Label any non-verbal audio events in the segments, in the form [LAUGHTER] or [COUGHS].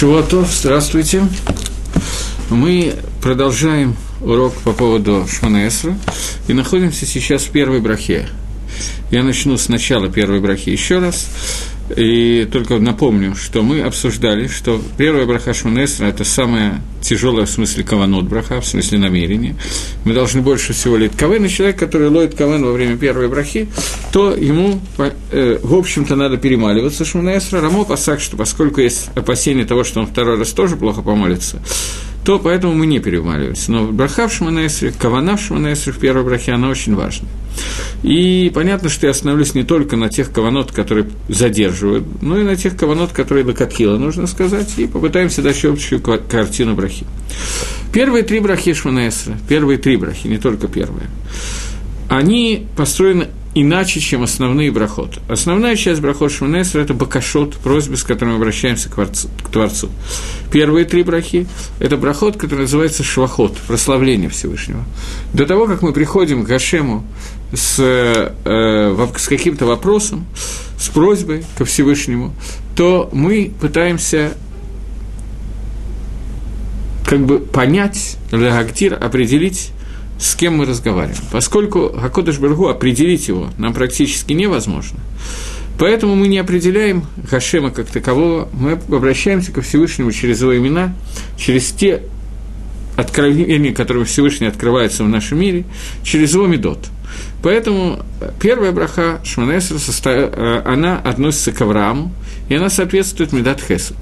Шивотов, здравствуйте. Мы продолжаем урок по поводу Шманаэсра и находимся сейчас в первой брахе. Я начну с начала первой брахи еще раз. И только напомню, что мы обсуждали, что первая браха Шманесра – это самая тяжелая в смысле каванот браха, в смысле намерения. Мы должны больше всего лить кавен, и человек, который ловит кавен во время первой брахи, то ему, э, в общем-то, надо перемаливаться Шманесра. Рамо посак, что поскольку есть опасение того, что он второй раз тоже плохо помолится, то поэтому мы не перемаливаемся. Но браха в Шманесре, кавана в Шманесре она очень важна. И понятно, что я остановлюсь не только на тех каванот, которые задерживают, но и на тех каванот, которые локатхила, нужно сказать, и попытаемся дать общую картину брахи. Первые три брахи Шманаэсра, первые три брахи, не только первые, они построены иначе, чем основные брахот. Основная часть брахот Шманесра – это бакашот, просьбы, с которыми мы обращаемся к, Творцу, к Творцу. Первые три брахи – это брахот, который называется швахот, прославление Всевышнего. До того, как мы приходим к Гашему с, э, с каким-то вопросом, с просьбой ко Всевышнему, то мы пытаемся как бы понять, легактир, определить, с кем мы разговариваем. Поскольку Хакодыш Бергу определить его нам практически невозможно, поэтому мы не определяем Хашема как такового, мы обращаемся ко Всевышнему через его имена, через те откровения, которые Всевышний открывается в нашем мире, через его медот. Поэтому первая браха Шманесра, э, она относится к Аврааму, и она соответствует Медат Хесед.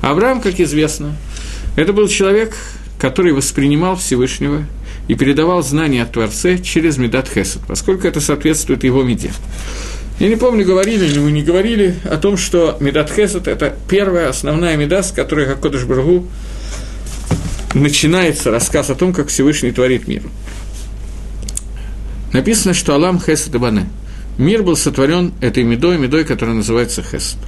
Авраам, как известно, это был человек, который воспринимал Всевышнего и передавал знания о Творце через Медат Хесед, поскольку это соответствует его меде. Я не помню, говорили ли мы не говорили о том, что Медат Хесед – это первая основная меда, с которой Хакодыш Баргу начинается рассказ о том, как Всевышний творит мир. Написано, что Алам Хесед и Бане. Мир был сотворен этой медой, медой, которая называется Хесед.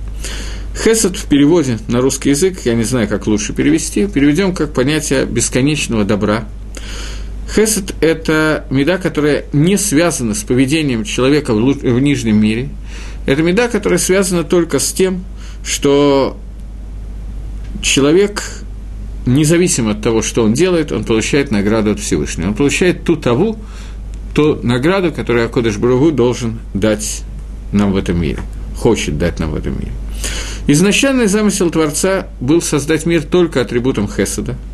Хесед в переводе на русский язык, я не знаю, как лучше перевести, переведем как понятие бесконечного добра – Хесед – это меда, которая не связана с поведением человека в, нижнем мире. Это меда, которая связана только с тем, что человек, независимо от того, что он делает, он получает награду от Всевышнего. Он получает ту таву, ту награду, которую Акодыш Баругу должен дать нам в этом мире, хочет дать нам в этом мире. Изначальный замысел Творца был создать мир только атрибутом Хеседа –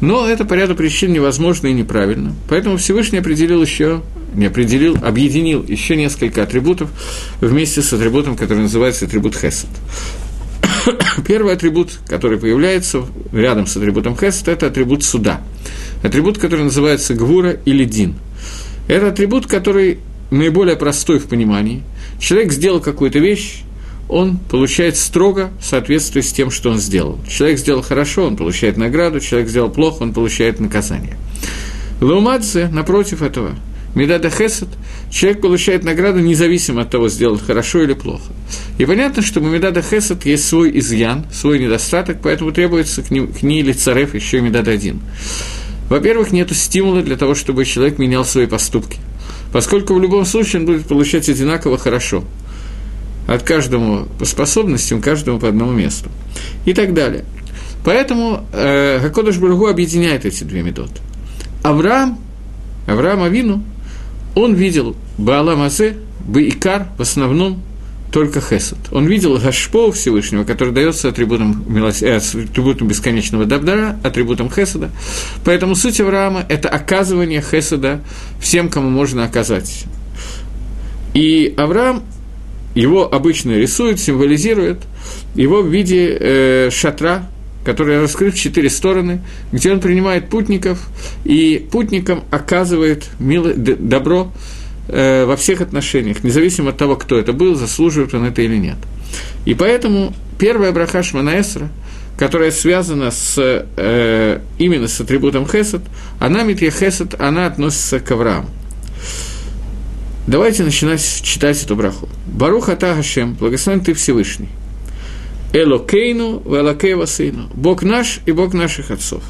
но это по ряду причин невозможно и неправильно. Поэтому Всевышний определил еще, не определил, объединил еще несколько атрибутов вместе с атрибутом, который называется атрибут Хесед. [COUGHS] Первый атрибут, который появляется рядом с атрибутом Хесед, это атрибут суда. Атрибут, который называется Гвура или Дин. Это атрибут, который наиболее простой в понимании. Человек сделал какую-то вещь, он получает строго в соответствии с тем, что он сделал. Человек сделал хорошо, он получает награду, человек сделал плохо, он получает наказание. Лаумадзе, напротив этого, Медада Хесед, человек получает награду независимо от того, сделал хорошо или плохо. И понятно, что у Медада Хесед есть свой изъян, свой недостаток, поэтому требуется к, ней, к ней или царев еще и Медад один. Во-первых, нет стимула для того, чтобы человек менял свои поступки. Поскольку в любом случае он будет получать одинаково хорошо – от каждому по способностям, каждому по одному месту. И так далее. Поэтому э, Хакодыш Бургу объединяет эти две методы. Авраам, Авраам Авину, он видел Баала Мазе, Баикар в основном только Хесед. Он видел Гашпо Всевышнего, который дается атрибутом, милос... э, атрибутом бесконечного добра, атрибутом Хеседа. Поэтому суть Авраама – это оказывание Хеседа всем, кому можно оказать. И Авраам его обычно рисуют, символизируют его в виде э, шатра, который раскрыт в четыре стороны, где он принимает путников, и путникам оказывает мило, добро э, во всех отношениях, независимо от того, кто это был, заслуживает он это или нет. И поэтому первая браха Шманаэсра, которая связана с, э, именно с атрибутом Хесед, она, Митья Хесед, она относится к Аврааму. Давайте начинать читать эту браху. Барух Ата Хашем, благословен ты Всевышний. Элокейну, Велокева Сыну. Бог наш и Бог наших отцов.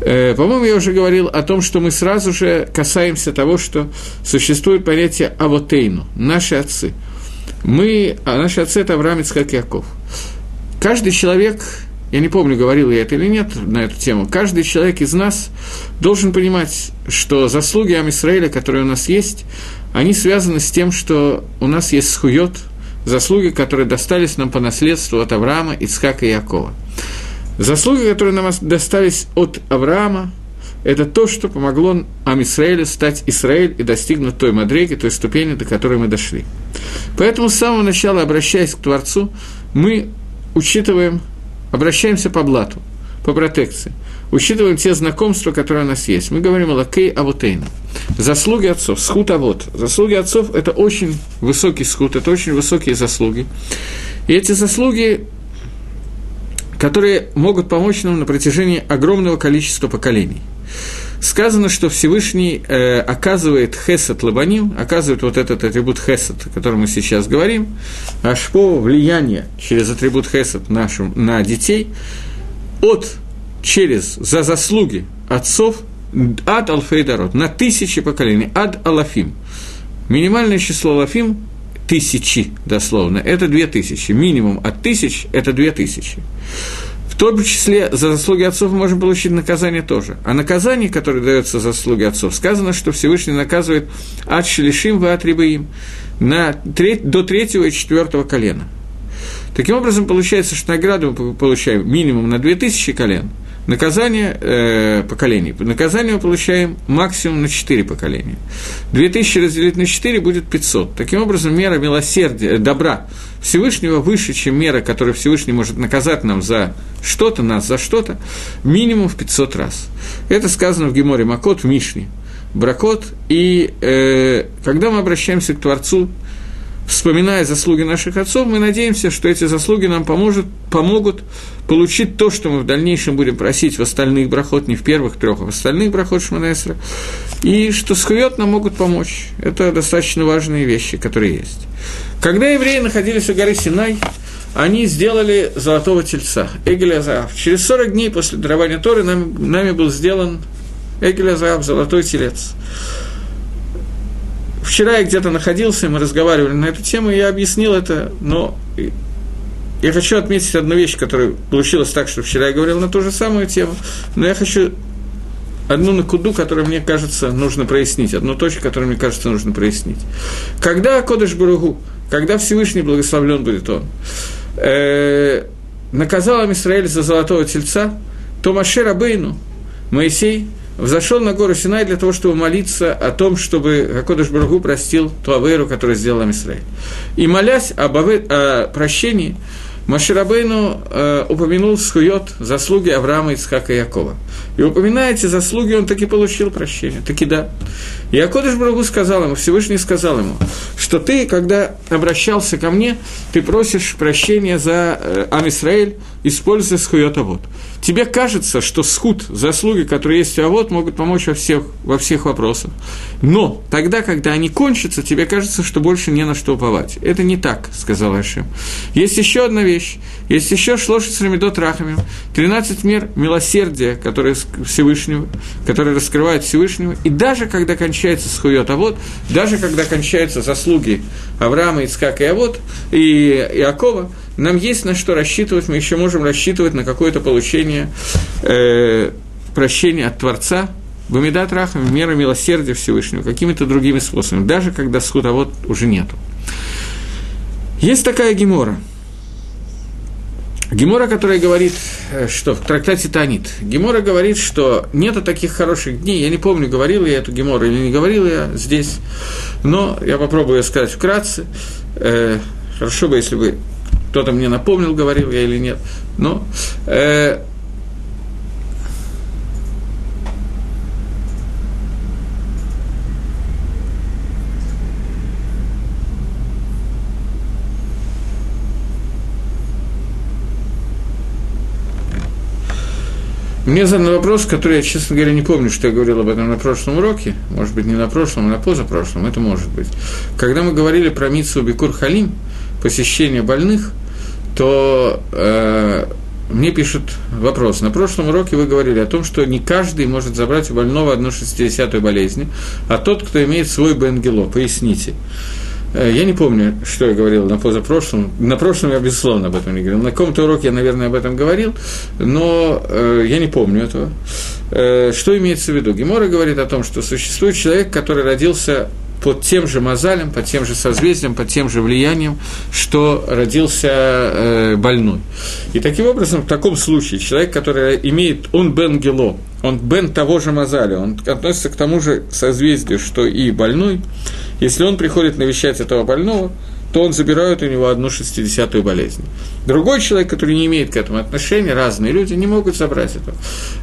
Э, по-моему, я уже говорил о том, что мы сразу же касаемся того, что существует понятие Авотейну, наши отцы. Мы, а наши отцы – это Авраам, Ицхак Яков. Каждый человек я не помню, говорил я это или нет на эту тему, каждый человек из нас должен понимать, что заслуги Амисраэля, которые у нас есть, они связаны с тем, что у нас есть схует, заслуги, которые достались нам по наследству от Авраама, Ицхака и Якова. Заслуги, которые нам достались от Авраама, это то, что помогло Амисраэлю стать Израиль и достигнуть той мадреги, той ступени, до которой мы дошли. Поэтому с самого начала, обращаясь к Творцу, мы учитываем, обращаемся по блату, по протекции, учитываем те знакомства, которые у нас есть. Мы говорим о лакей авотейна. Заслуги отцов, схуд авот. Заслуги отцов – это очень высокий схуд, это очень высокие заслуги. И эти заслуги которые могут помочь нам на протяжении огромного количества поколений. Сказано, что Всевышний э, оказывает хесед лабаним, оказывает вот этот атрибут хесед, о котором мы сейчас говорим, ашпо влияние через атрибут хесед нашим, на детей, от, через, за заслуги отцов, ад алфейдарот, на тысячи поколений, ад алафим. Минимальное число алафим тысячи, дословно, это две тысячи. Минимум от тысяч – это две тысячи. В том числе за заслуги отцов мы можем получить наказание тоже. А наказание, которое дается за заслуги отцов, сказано, что Всевышний наказывает от шелишим в атрибаим на треть, до третьего и четвертого колена. Таким образом, получается, что награду мы получаем минимум на 2000 колен – Наказание э, поколений. Наказание мы получаем максимум на 4 поколения. 2000 разделить на 4 будет 500. Таким образом, мера милосердия, э, добра Всевышнего выше, чем мера, которую Всевышний может наказать нам за что-то, нас за что-то, минимум в 500 раз. Это сказано в Геморе Макот, в Мишне. Бракот. И э, когда мы обращаемся к Творцу, вспоминая заслуги наших отцов, мы надеемся, что эти заслуги нам поможет, помогут получить то, что мы в дальнейшем будем просить в остальных брахот, не в первых трех, а в остальных брахот Шманесра, и что схует нам могут помочь. Это достаточно важные вещи, которые есть. Когда евреи находились у горы Синай, они сделали золотого тельца, Эгеля. Через 40 дней после дарования Торы нами, нами был сделан Эгеля золотой телец. Вчера я где-то находился, мы разговаривали на эту тему, и я объяснил это, но я хочу отметить одну вещь, которая получилась так, что вчера я говорил на ту же самую тему, но я хочу одну накуду, которую мне кажется нужно прояснить, одну точку, которую мне кажется нужно прояснить. Когда Кодыш Баругу, когда Всевышний благословлен будет он, э, наказал Израиль за золотого тельца, то Маше Рабейну, Моисей, взошел на гору Синай для того, чтобы молиться о том, чтобы Акодыш Барагу простил ту Аверу, которую сделал Амисраиль. И молясь об аве, о прощении, Маширабейну э, упомянул схует заслуги Авраама, Ицхака и Якова. И упоминая эти заслуги, он таки получил прощение. Таки да. И Акодыш Брагу сказал ему, Всевышний сказал ему, что ты, когда обращался ко мне, ты просишь прощения за э, Амисраэль, используя схует Авод. Тебе кажется, что схуд, заслуги, которые есть у Авод, могут помочь во всех, во всех вопросах. Но тогда, когда они кончатся, тебе кажется, что больше не на что уповать. Это не так, сказал Ашем. Есть еще одна вещь. Есть еще шлоши с Рамидот Рахамим. 13 мер милосердия, которые Всевышнего, которые раскрывают Всевышнего. И даже когда кончается схует Авод, даже когда кончаются заслуги Авраама, Ицкака и Авод, и Иакова, нам есть на что рассчитывать, мы еще можем рассчитывать на какое-то получение э, прощения от Творца, Бамидат Рахам, мера милосердия Всевышнего, какими-то другими способами, даже когда схудовод уже нету. Есть такая гемора. Гемора, которая говорит, э, что в трактате Танит, Гемора говорит, что нету таких хороших дней, я не помню, говорил я эту Гемору или не говорил я здесь, но я попробую сказать вкратце, э, хорошо бы, если бы кто-то мне напомнил, говорил я или нет. Но э, Мне задан вопрос, который я, честно говоря, не помню, что я говорил об этом на прошлом уроке, может быть, не на прошлом, а на позапрошлом, это может быть. Когда мы говорили про Митсу Бекур Халим, посещение больных – то э, мне пишут вопрос. На прошлом уроке вы говорили о том, что не каждый может забрать у больного одну шестидесятую болезнь, а тот, кто имеет свой бенгело. Поясните. Э, я не помню, что я говорил на позапрошлом. На прошлом я, безусловно, об этом не говорил. На каком-то уроке я, наверное, об этом говорил, но э, я не помню этого. Э, что имеется в виду? Гемора говорит о том, что существует человек, который родился под тем же мозалем, под тем же созвездием, под тем же влиянием, что родился э, больной. И таким образом, в таком случае, человек, который имеет, он бен гело, он бен того же мозаля, он относится к тому же созвездию, что и больной, если он приходит навещать этого больного, то он забирает у него одну шестидесятую болезнь. Другой человек, который не имеет к этому отношения, разные люди, не могут забрать это.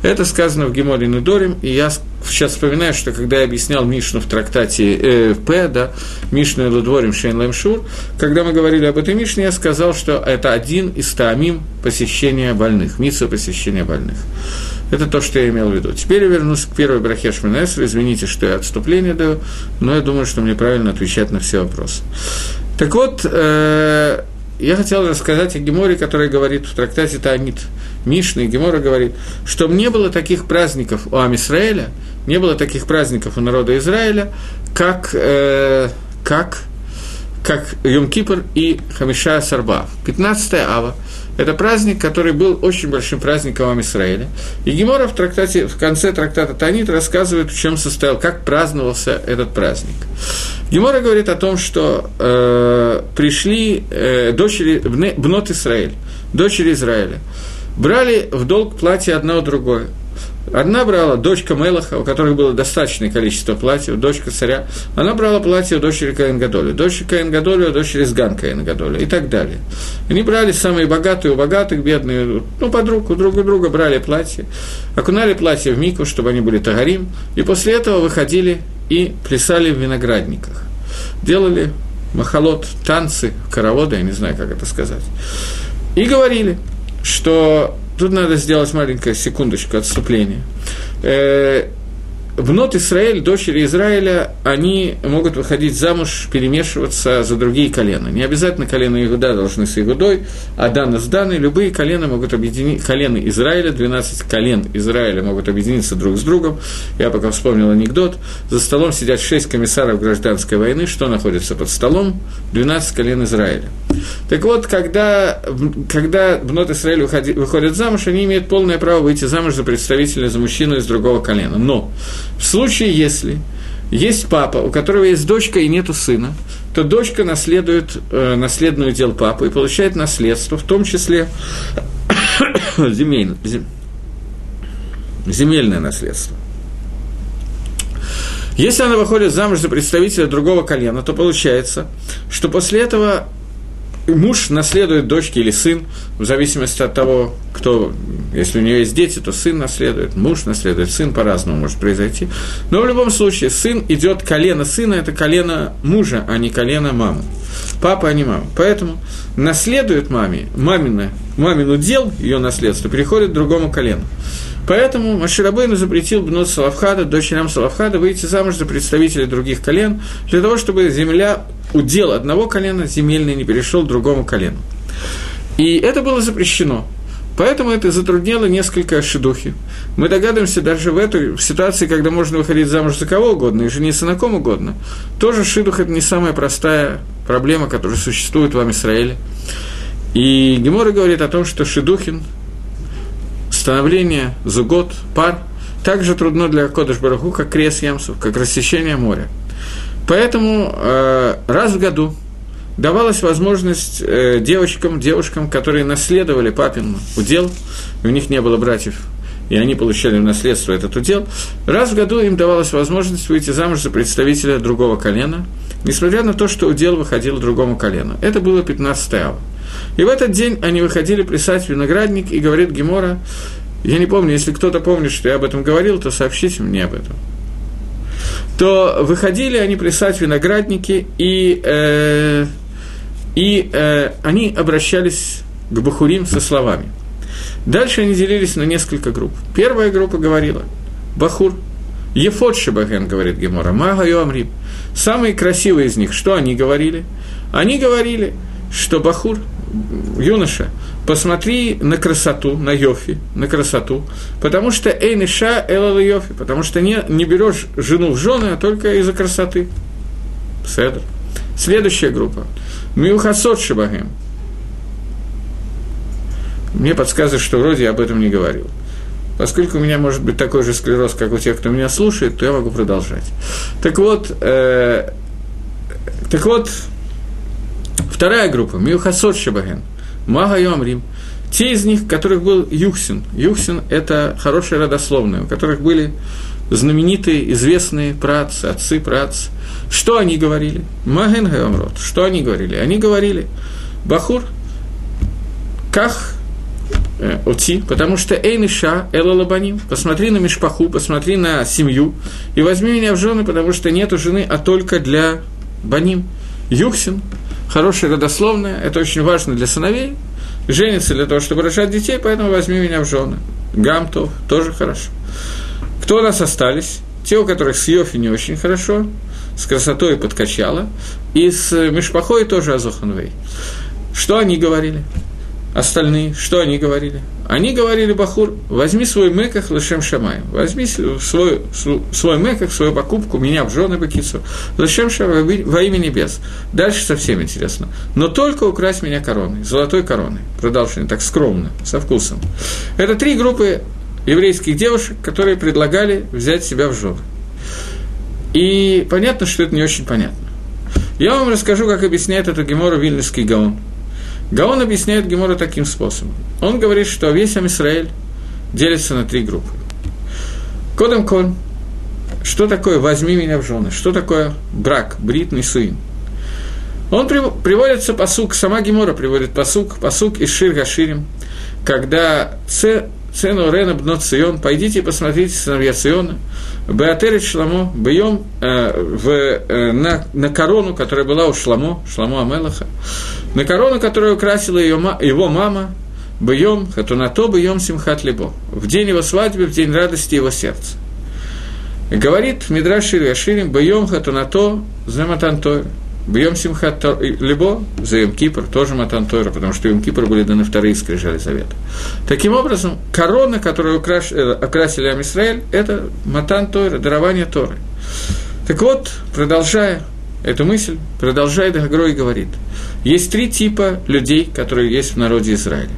Это сказано в Геморе Нудорим, и я сейчас вспоминаю, что когда я объяснял Мишну в трактате э, П, да, Мишну Лудворим Шейн Лэмшур, когда мы говорили об этой Мишне, я сказал, что это один из таамим посещения больных, митсу посещения больных. Это то, что я имел в виду. Теперь я вернусь к первой брахе Шминесру. Извините, что я отступление даю, но я думаю, что мне правильно отвечать на все вопросы. Так вот, э, я хотел рассказать о Геморе, который говорит в трактате Таанит Мишны, и Гемора говорит, что не было таких праздников у Амисраэля, не было таких праздников у народа Израиля, как, э, как, как Йом-Кипр и Хамиша Сарба. 15 ава – это праздник, который был очень большим праздником Израиля. И Гемора в, трактате, в конце трактата Танит рассказывает, в чем состоял, как праздновался этот праздник. Гемора говорит о том, что э, пришли э, дочери Бнот Израиль, дочери Израиля, брали в долг платье одно другое. Одна брала дочка Мелаха, у которой было достаточное количество платьев, дочка царя. Она брала платье у дочери Каингадоля, дочери Каингадоля, дочери Сган Каингадоля и так далее. Они брали самые богатые у богатых, бедные, ну, подруг, у друг у друга брали платье, окунали платье в мику, чтобы они были тагарим, и после этого выходили и плясали в виноградниках. Делали махалот, танцы, хороводы, я не знаю, как это сказать. И говорили, что Тут надо сделать маленькую секундочку отступления. Бнот Израиль, дочери Израиля, они могут выходить замуж, перемешиваться за другие колена. Не обязательно колено Иуда должны с Игудой, а Дана с Даной. Любые колена могут объединить, колено Израиля, 12 колен Израиля могут объединиться друг с другом. Я пока вспомнил анекдот. За столом сидят 6 комиссаров гражданской войны. Что находится под столом? 12 колен Израиля. Так вот, когда, когда Бнот Израиль выходят замуж, они имеют полное право выйти замуж за представителя, за мужчину из другого колена. Но в случае, если есть папа, у которого есть дочка и нету сына, то дочка наследует э, наследную дел папы и получает наследство, в том числе [COUGHS] земельное, наследство. Если она выходит замуж за представителя другого колена, то получается, что после этого муж наследует дочке или сын, в зависимости от того, кто, если у нее есть дети, то сын наследует, муж наследует, сын по-разному может произойти. Но в любом случае, сын идет, колено сына – это колено мужа, а не колено мамы. Папа, а не мама. Поэтому наследует маме, мамина, мамину дел, ее наследство, переходит к другому колену. Поэтому Маширабейну запретил Бнот Салавхада, дочерям Салавхада, выйти замуж за представителей других колен, для того, чтобы земля, удел одного колена, земельный не перешел другому колену. И это было запрещено. Поэтому это затруднило несколько шедухи. Мы догадываемся даже в этой в ситуации, когда можно выходить замуж за кого угодно и жениться на ком угодно, тоже шидух – это не самая простая проблема, которая существует в Израиле. И Гемора говорит о том, что шидухин становление зугот, пар, также трудно для Кодыш Бараху, как крес ямсов, как рассечение моря. Поэтому э, раз в году давалась возможность э, девочкам, девушкам, которые наследовали папин удел, у них не было братьев, и они получали в наследство этот удел, раз в году им давалась возможность выйти замуж за представителя другого колена, несмотря на то, что удел выходил другому колену. Это было 15 ава. И в этот день они выходили плясать виноградник, и говорит Гемора, я не помню, если кто-то помнит, что я об этом говорил, то сообщите мне об этом. То выходили они плясать виноградники, и, э, и э, они обращались к Бахурим со словами. Дальше они делились на несколько групп. Первая группа говорила, Бахур, Ефот Шабаген, говорит Гемора, Мага Йоамриб. Самые красивые из них, что они говорили? Они говорили, что Бахур, юноша, посмотри на красоту, на Йофи, на красоту, потому что Эйниша Элала Йофи, потому что не, не берешь жену в жены, а только из-за красоты. Седр. Следующая группа. Милхасот Шабагем. Мне подсказывает, что вроде я об этом не говорил. Поскольку у меня может быть такой же склероз, как у тех, кто меня слушает, то я могу продолжать. Так вот, э, так вот, вторая группа, Милхасот Шабаген, Мага Йомрим, те из них, которых был Юхсин. Юхсин – это хорошее родословное, у которых были знаменитые, известные працы, отцы прац. Что они говорили? Маген Геомрот. Что они говорили? Они говорили, Бахур, как Э, Оти, потому что Эйниша, Эла Лабаним, посмотри на Мишпаху, посмотри на семью, и возьми меня в жены, потому что нету жены, а только для Баним. Юхсин, хорошее родословное, это очень важно для сыновей, женится для того, чтобы рожать детей, поэтому возьми меня в жены. Гамтов, тоже хорошо. Кто у нас остались? Те, у которых с Йофи не очень хорошо, с красотой подкачала, и с Мишпахой тоже Азоханвей. Что они говорили? Остальные, что они говорили? Они говорили Бахур, возьми свой меках лешем шамаем, возьми свой, свой меках, свою покупку, меня в жены бакицу, лешем шамаем во имя небес. Дальше совсем интересно. Но только украсть меня короной, золотой короной. Продолжение так скромно, со вкусом. Это три группы еврейских девушек, которые предлагали взять себя в жены. И понятно, что это не очень понятно. Я вам расскажу, как объясняет это Гемора Вильнюсский Гаон – Гаон объясняет Гемора таким способом. Он говорит, что весь Амисраэль делится на три группы. Кодом кон. Что такое «возьми меня в жены»? Что такое брак, брит, нисуин? Он приводится посук, сама Гемора приводит посук, посук из Шир Гаширим, когда Цену Рена Бно Цион, пойдите и посмотрите сыновья Циона, Беатерит Шламо, Бьем э, в, э, на, на корону, которая была у Шламо, Шламо Амелаха, на корону, которую украсила ее, его мама, Бьем, Хатунато, Бьем Симхат Либо, в день его свадьбы, в день радости его сердца. Говорит Мидраш Шири Бьем Хатунато, Заматантойр, Бьем Симхат Либо, за Йом Кипр, тоже Матан Тойра, потому что Йом Кипр были даны вторые скрижали завета. Таким образом, корона, которую украш... Э, окрасили Амисраэль, это Матан Тойра, дарование Торы. Так вот, продолжая эту мысль, продолжает Агрой говорит, есть три типа людей, которые есть в народе Израиля.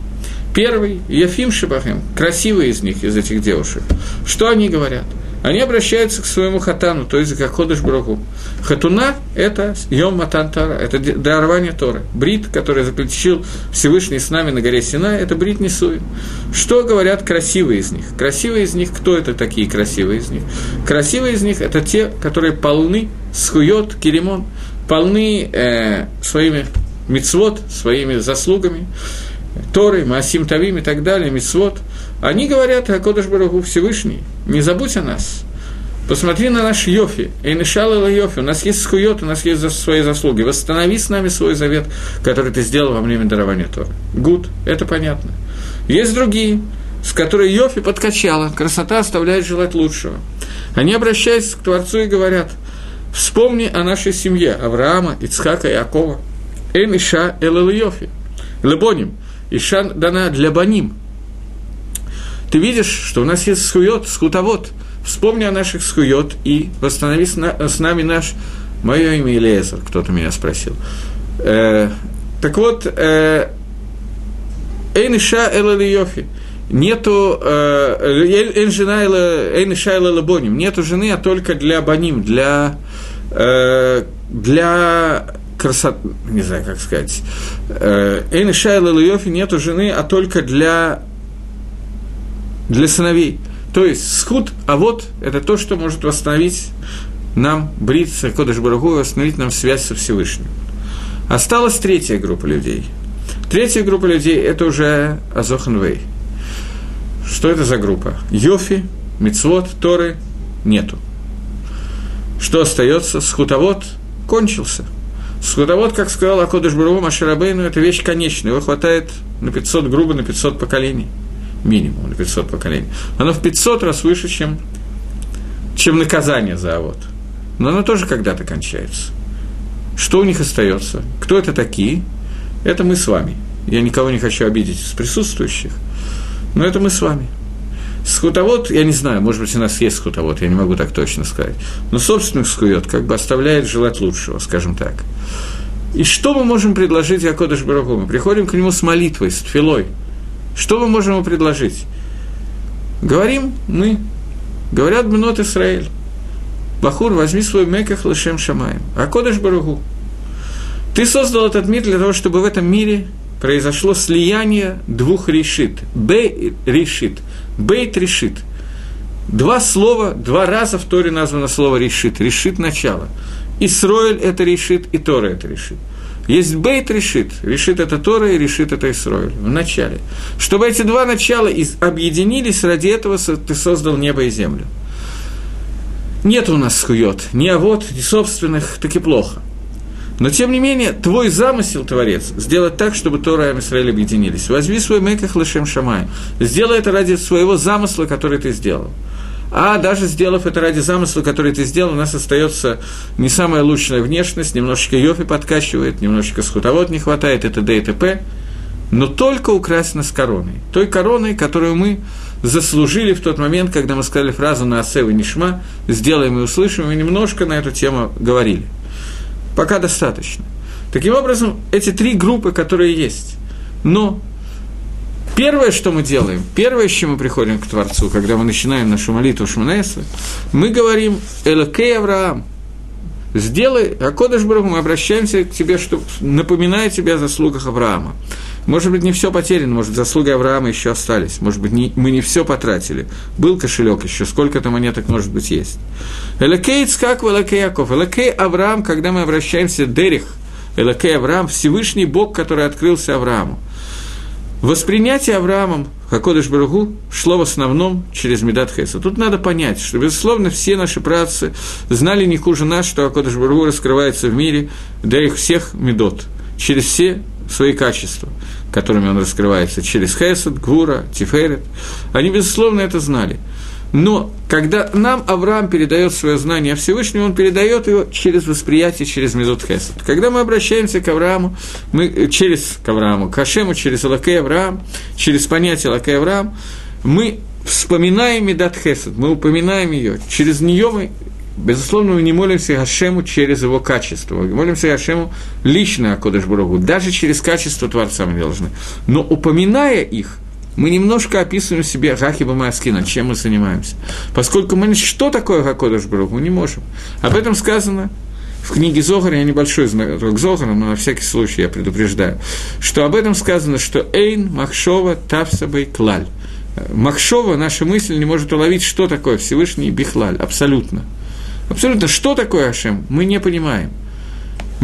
Первый – Яфим Шибахем, красивые из них, из этих девушек. Что они говорят – они обращаются к своему хатану, то есть к Ходыш Браху. Хатуна – это Йом Матан Тара, это дарование Торы. Брит, который заключил Всевышний с нами на горе Сина, это Брит Несуи. Что говорят красивые из них? Красивые из них, кто это такие красивые из них? Красивые из них – это те, которые полны схует, киримон, полны э, своими мицвод, своими заслугами, Торы, Маасим Тавим и так далее, мицвод – они говорят, Акодыш Барагу Всевышний, не забудь о нас. Посмотри на наш Йофи, Эйнишал Йофи, у нас есть скует, у нас есть свои заслуги. Восстанови с нами свой завет, который ты сделал во время дарования Тора. Гуд, это понятно. Есть другие, с которой Йофи подкачала, красота оставляет желать лучшего. Они обращаются к Творцу и говорят, вспомни о нашей семье Авраама, Ицхака и Акова. Эйн Иша Элэл Йофи. Лебоним. Иша дана для Баним, ты видишь, что у нас есть схует, схутовод. Вспомни о наших схует и восстанови с, на, с нами наш... Мое имя Илиезер, кто-то меня спросил. Э, так вот, э, Эйниша Элалиофи. Нету Эйнжина Эйниша Элалабоним. Нету жены, а только для баним, для, э, для красоты, не знаю, как сказать. Эйниша Элалиофи нету жены, а только для для сыновей. То есть схуд, а вот это то, что может восстановить нам бриться, Кодыш Барагу, восстановить нам связь со Всевышним. Осталась третья группа людей. Третья группа людей – это уже Азоханвей. Что это за группа? Йофи, Мицвод, Торы нету. Что остается? Схутовод кончился. Схутовод, как сказал Акодыш Барагу Маширабейну, это вещь конечная. Его хватает на 500, грубо на 500 поколений – минимум на 500 поколений, оно в 500 раз выше, чем, чем наказание за авод. Но оно тоже когда-то кончается. Что у них остается? Кто это такие? Это мы с вами. Я никого не хочу обидеть из присутствующих, но это мы с вами. Скутовод, я не знаю, может быть, у нас есть скутовод, я не могу так точно сказать. Но собственных скует как бы оставляет желать лучшего, скажем так. И что мы можем предложить Якодыш Барагу? Мы приходим к нему с молитвой, с тфилой. Что мы можем ему предложить? Говорим мы, говорят Бнот Исраэль. Бахур, возьми свой меках лышем шамаем. А Кодыш Барагу. Ты создал этот мир для того, чтобы в этом мире произошло слияние двух решит. Бей решит. Бейт решит. Два слова, два раза в Торе названо слово решит. Решит начало. Исроэль это решит, и Тора это решит. Есть бейт решит. Решит это Тора и решит это Исроэль. В начале. Чтобы эти два начала объединились, ради этого ты создал небо и землю. Нет у нас хует, ни авод, ни собственных, таки плохо. Но, тем не менее, твой замысел, Творец, сделать так, чтобы Тора и Израиль объединились. Возьми свой меках лышем шамай. Сделай это ради своего замысла, который ты сделал. А даже сделав это ради замысла, который ты сделал, у нас остается не самая лучшая внешность, немножечко йофи подкачивает, немножечко скутовод не хватает, это д и т.п. Но только украсть нас короной. Той короной, которую мы заслужили в тот момент, когда мы сказали фразу на Асева Нишма, сделаем и услышим, и немножко на эту тему говорили. Пока достаточно. Таким образом, эти три группы, которые есть. Но первое, что мы делаем, первое, с чем мы приходим к Творцу, когда мы начинаем нашу молитву Шманеса, мы говорим «Элокей Авраам», сделай, а Кодыш Бараху, мы обращаемся к тебе, чтобы напоминая тебе о заслугах Авраама. Может быть, не все потеряно, может, заслуги Авраама еще остались, может быть, не, мы не все потратили. Был кошелек еще, сколько-то монеток, может быть, есть. Элакей Ицкак, Элакей Яков. Элакей Авраам, когда мы обращаемся Дерих, Элакей Авраам, Всевышний Бог, который открылся Аврааму. Воспринятие Авраамом Хакодыш Барагу шло в основном через Медат Хеса. Тут надо понять, что, безусловно, все наши працы знали не хуже нас, что Хакодыш Барагу раскрывается в мире, да их всех Медот, через все свои качества, которыми он раскрывается, через Хесед, Гура, Тиферет. Они, безусловно, это знали. Но когда нам Авраам передает свое знание о Всевышнем, он передает его через восприятие, через Медот Хесед. Когда мы обращаемся к Аврааму, мы, э, через к Аврааму, к Хашему, через Лакей Авраам, через понятие Лакей Авраам, мы вспоминаем Медат Хесед, мы упоминаем ее. Через нее мы Безусловно, мы не молимся Гашему через его качество. Мы молимся Гашему лично о Кодыш. Даже через качество Творца мы должны. Но упоминая их, мы немножко описываем себе Хахиба Маскина, чем мы занимаемся. Поскольку мы что такое Хакодыш Барух, мы не можем. Об этом сказано в книге Зохара, я небольшой знаток Зохара, но на всякий случай я предупреждаю, что об этом сказано, что Эйн, Махшова, Тавсабей, Клаль. Махшова, наша мысль не может уловить, что такое Всевышний Бихлаль, абсолютно. Абсолютно, что такое Ашем, мы не понимаем.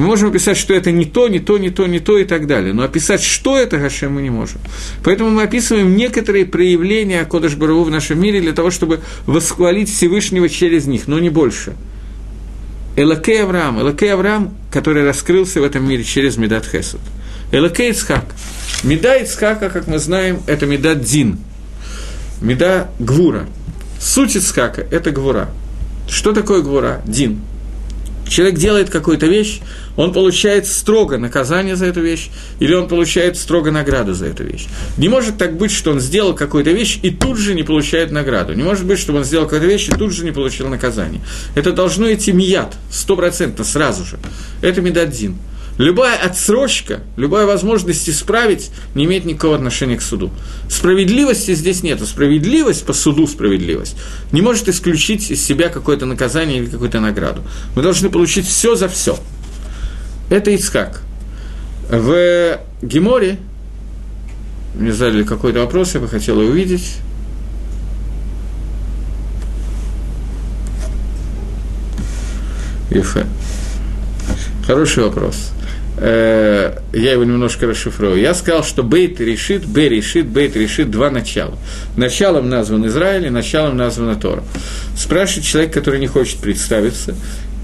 Мы можем описать, что это не то, не то, не то, не то и так далее. Но описать, что это Гашем, мы не можем. Поэтому мы описываем некоторые проявления Кодыш Бараву в нашем мире для того, чтобы восхвалить Всевышнего через них, но не больше. Элакей Авраам, Элакей Авраам, который раскрылся в этом мире через Медат Хесед. Элакей Ицхак. Меда Ицхака, как мы знаем, это Медат Дин. Меда Гвура. Суть Ицхака – это Гвура. Что такое гвура? Дин. Человек делает какую-то вещь, он получает строго наказание за эту вещь, или он получает строго награду за эту вещь. Не может так быть, что он сделал какую-то вещь и тут же не получает награду. Не может быть, чтобы он сделал какую-то вещь и тут же не получил наказание. Это должно идти мият, стопроцентно, сразу же. Это медадзин. Любая отсрочка, любая возможность исправить не имеет никакого отношения к суду. Справедливости здесь нет. Справедливость по суду справедливость не может исключить из себя какое-то наказание или какую-то награду. Мы должны получить все за все. Это Ицкак. В Геморе мне задали какой-то вопрос, я бы хотел увидеть. Ефе. Хороший вопрос. Э, я его немножко расшифрую. Я сказал, что Бейт решит, Б решит, Бейт решит два начала. Началом назван Израиль, и началом названа Тора. Спрашивает человек, который не хочет представиться,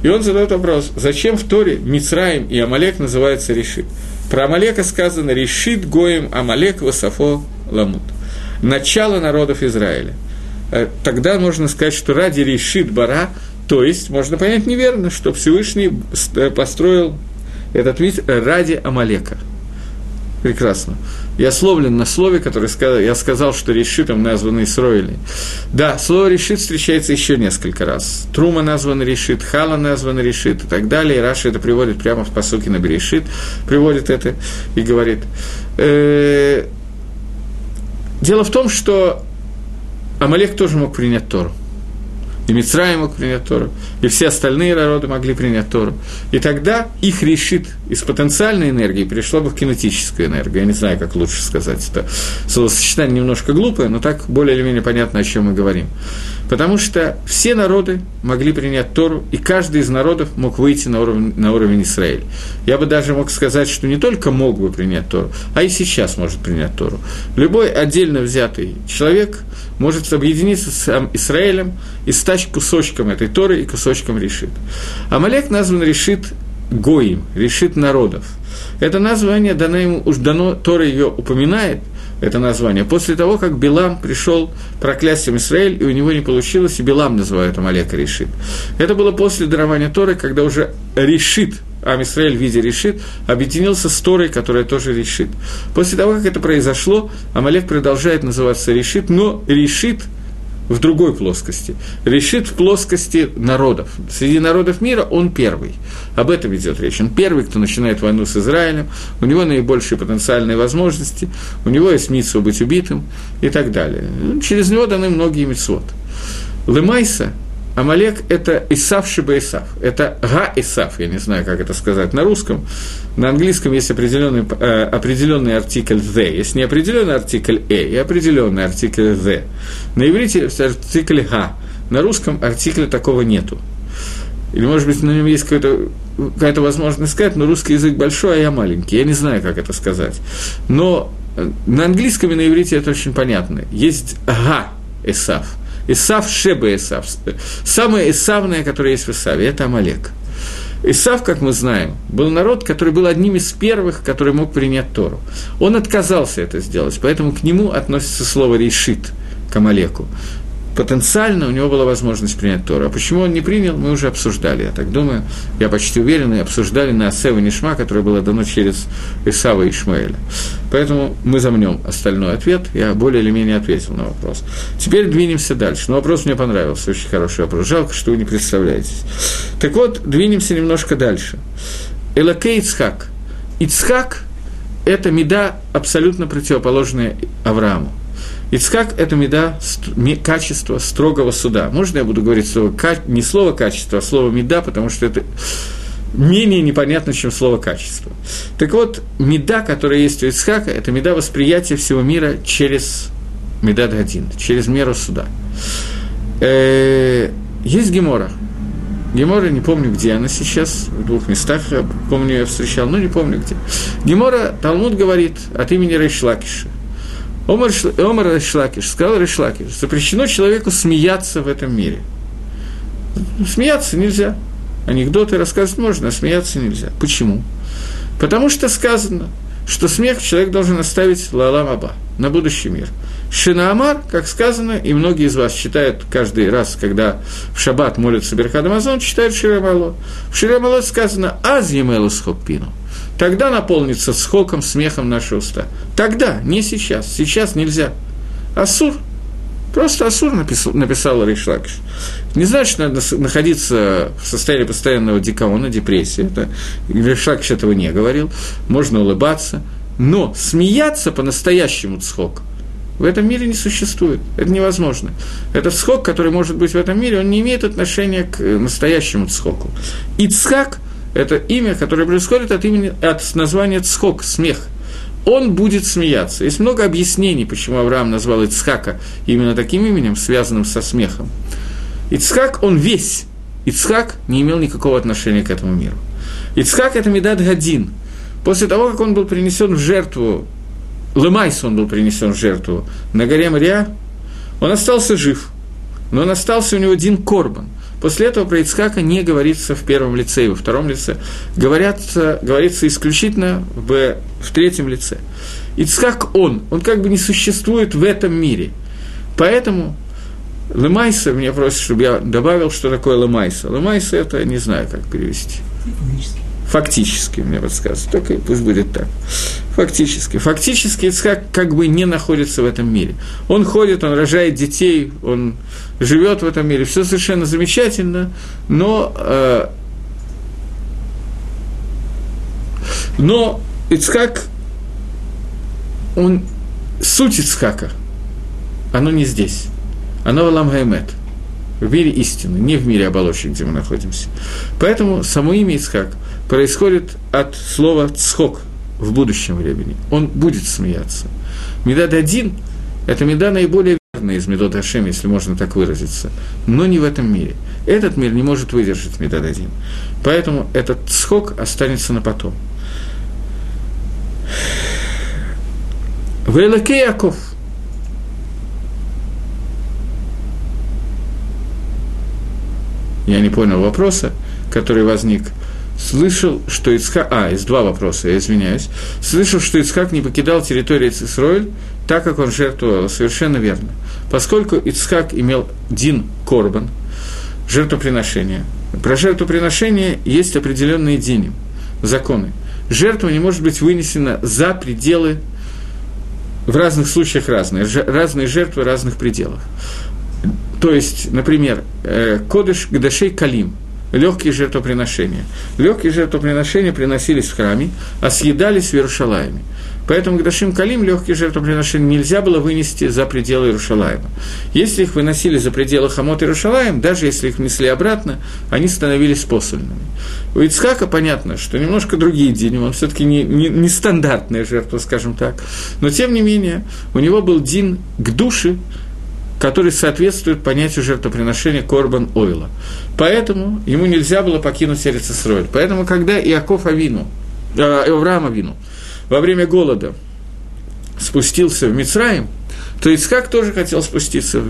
и он задает вопрос, зачем в Торе Мицраим и Амалек называются решит? Про Амалека сказано решит Гоем Амалек Васафо Ламут. Начало народов Израиля. Э, тогда можно сказать, что ради решит Бара, то есть можно понять неверно, что Всевышний э, построил этот вид ради Амалека. Прекрасно. Я словлен на слове, которое сказал, я сказал, что решитом названы Исроили. Да, слово решит встречается еще несколько раз. Трума названа решит, Хала названа решит и так далее. И Раша это приводит прямо в посуке на Берешит, приводит это и говорит. Э, дело в том, что Амалек тоже мог принять Тору и Мицрай мог принять Тору, и все остальные народы могли принять Тору. И тогда их решит из потенциальной энергии перешло бы в кинетическую энергию. Я не знаю, как лучше сказать это. Словосочетание немножко глупое, но так более или менее понятно, о чем мы говорим. Потому что все народы могли принять Тору, и каждый из народов мог выйти на уровень, на уровень Израиля. Я бы даже мог сказать, что не только мог бы принять Тору, а и сейчас может принять Тору. Любой отдельно взятый человек может объединиться с Израилем и стать кусочком этой Торы и кусочком решит. Амалек назван решит Гоим, решит народов. Это название дано ему, уж дано, Тора ее упоминает – это название, после того, как Билам пришел проклястием Израиль, и у него не получилось, и Билам называют Амалека решит. Это было после дарования Торы, когда уже решит, Ам Исраэль в виде решит, объединился с Торой, которая тоже решит. После того, как это произошло, Амалек продолжает называться решит, но решит – в другой плоскости. Решит в плоскости народов. Среди народов мира он первый. Об этом идет речь. Он первый, кто начинает войну с Израилем, у него наибольшие потенциальные возможности, у него есть митсу быть убитым и так далее. Через него даны многие מצוות. למעשה Амалек – это Исав שב Исав. Это Га Исав, я не знаю, как это сказать на русском. На английском есть определенный, э, определенный артикль «the». Есть неопределенный артикль «a» и определенный артикль «the». На иврите артикль «га». На русском артикля такого нету. Или, может быть, на нем есть какая-то какая возможность сказать, но русский язык большой, а я маленький. Я не знаю, как это сказать. Но э, на английском и на иврите это очень понятно. Есть «га» Исав – Исав Шеба Исав. Самое Исавное, которое есть в Исаве, это Амалек. Исав, как мы знаем, был народ, который был одним из первых, который мог принять Тору. Он отказался это сделать, поэтому к нему относится слово «решит», к Амалеку потенциально у него была возможность принять Тору. А почему он не принял, мы уже обсуждали, я так думаю, я почти уверен, и обсуждали на Асева Нишма, которое было дано через Исава и Ишмаэля. Поэтому мы замнем остальной ответ, я более или менее ответил на вопрос. Теперь двинемся дальше. Но вопрос мне понравился, очень хороший вопрос. Жалко, что вы не представляетесь. Так вот, двинемся немножко дальше. Элакей Ицхак. Ицхак – это меда абсолютно противоположная Аврааму. Ицхак – это меда, качество строгого суда. Можно я буду говорить слово, не слово качество, а слово меда, потому что это менее непонятно, чем слово качество. Так вот, меда, которая есть у Ицхака, это меда восприятия всего мира через медад один, через меру суда. Э, есть Гемора. Гемора, не помню, где она сейчас, в двух местах, помню, я встречал, но не помню где. Гемора, Талмуд говорит от имени Рейшлакиша. Омар, Омар Решлакиш, сказал Решлакиш, запрещено человеку смеяться в этом мире. Смеяться нельзя. Анекдоты рассказывать можно, а смеяться нельзя. Почему? Потому что сказано, что смех человек должен оставить лалам аба, на будущий мир. Шинаамар, как сказано, и многие из вас читают каждый раз, когда в шаббат молятся Берхад Амазон, читают Ширамало. В Ширамало сказано «Аз емелу схоппину» тогда наполнится схоком, смехом наши уста. Тогда, не сейчас. Сейчас нельзя. Асур. Просто Асур написал, написал Рейшлакиш. Не значит, надо находиться в состоянии постоянного дикаона, депрессии. Это, Рейшлакиш этого не говорил. Можно улыбаться. Но смеяться по-настоящему цхок в этом мире не существует. Это невозможно. Этот схок, который может быть в этом мире, он не имеет отношения к настоящему цхоку. Ицхак – это имя, которое происходит от, имени, от названия Цхок, смех. Он будет смеяться. Есть много объяснений, почему Авраам назвал Ицхака именно таким именем, связанным со смехом. Ицхак, он весь. Ицхак не имел никакого отношения к этому миру. Ицхак – это Медад Гадин. После того, как он был принесен в жертву, Лемайс он был принесен в жертву на горе Мария, он остался жив. Но он остался у него один корбан. После этого про Ицхака не говорится в первом лице и во втором лице. Говорятся, говорится исключительно в, в третьем лице. Ицхак он, он как бы не существует в этом мире. Поэтому Лемайса, меня просят, чтобы я добавил, что такое Лемайса. Лемайса – это, не знаю, как перевести. Фактически, мне подсказывают. Только пусть будет так. Фактически. Фактически Ицхак как бы не находится в этом мире. Он ходит, он рожает детей, он живет в этом мире. Все совершенно замечательно, но, э, но Ицхак, он, суть Ицхака, оно не здесь. Оно в Алам Гаймет, в мире истины, не в мире оболочек, где мы находимся. Поэтому само имя Ицхак – происходит от слова «цхок» в будущем времени. Он будет смеяться. Медад один – это меда наиболее верная из медот Ашем, если можно так выразиться, но не в этом мире. Этот мир не может выдержать медад один. Поэтому этот цхок останется на потом. Велаке Яков. Я не понял вопроса, который возник – слышал, что Ицхак... А, из два вопроса, я извиняюсь. Слышал, что Ицхак не покидал территорию Исроэль, так как он жертвовал. Совершенно верно. Поскольку Ицхак имел Дин Корбан, жертвоприношение. Про жертвоприношение есть определенные дини, законы. Жертва не может быть вынесена за пределы, в разных случаях разные, разные жертвы разных пределах. То есть, например, э, Кодыш Гдашей Калим – легкие жертвоприношения. Легкие жертвоприношения приносились в храме, а съедались в Иерушалайме. Поэтому Гдашим Калим легкие жертвоприношения нельзя было вынести за пределы Иерушалайма. Если их выносили за пределы Хамот Иерушалаем, даже если их несли обратно, они становились посольными. У Ицхака понятно, что немножко другие дни, он все таки не, не, не стандартная жертва, скажем так, но тем не менее у него был дин к душе, который соответствует понятию жертвоприношения Корбан Ойла. Поэтому ему нельзя было покинуть Эрицесроль. Поэтому, когда Иаков Авину, э, Авраам Авину во время голода спустился в Мицраим, то Ицхак тоже хотел спуститься,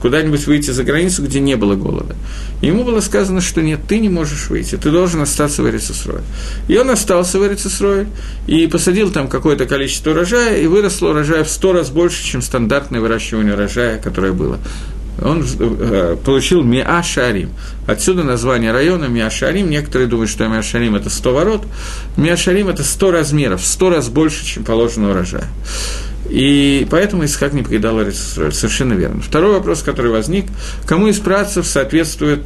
куда-нибудь выйти за границу, где не было голода. Ему было сказано, что нет, ты не можешь выйти, ты должен остаться в Эрицесрое. И он остался в Эрицесрое и посадил там какое-то количество урожая, и выросло урожая в сто раз больше, чем стандартное выращивание урожая, которое было он э, получил Миашарим. Отсюда название района Миашарим. Некоторые думают, что Миашарим – это 100 ворот. Миашарим – это 100 размеров, 100 раз больше, чем положено урожая. И поэтому Исхак не покидал Эрицисроль. Совершенно верно. Второй вопрос, который возник. Кому из працев соответствует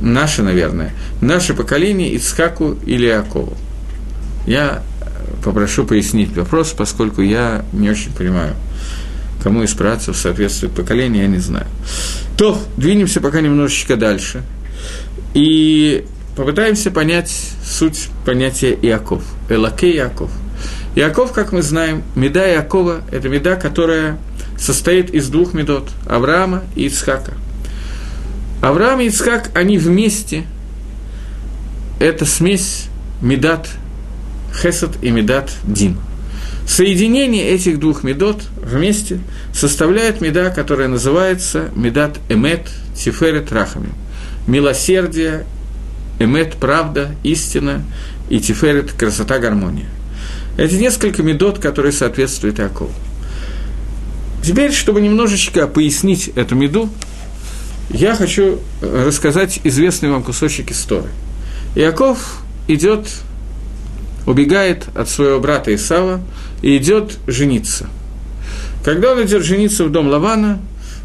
наше, наверное, наше поколение Ицхаку или Иакову? Я попрошу пояснить вопрос, поскольку я не очень понимаю – Кому из працев соответствует поколение, я не знаю. То, двинемся пока немножечко дальше. И попытаемся понять суть понятия Иаков. Элаке Иаков. Иаков, как мы знаем, меда Иакова – это меда, которая состоит из двух медот – Авраама и Ицхака. Авраам и Ицхак, они вместе – это смесь медат Хесед и медат Дин – Соединение этих двух медот вместе составляет меда, которая называется медат эмет тиферет рахами. Милосердие, эмет – правда, истина, и тиферет – красота, гармония. Эти несколько медот, которые соответствуют Иакову. Теперь, чтобы немножечко пояснить эту меду, я хочу рассказать известный вам кусочек истории. Иаков идет, убегает от своего брата Исава, и идет жениться. Когда он идет жениться в дом Лавана,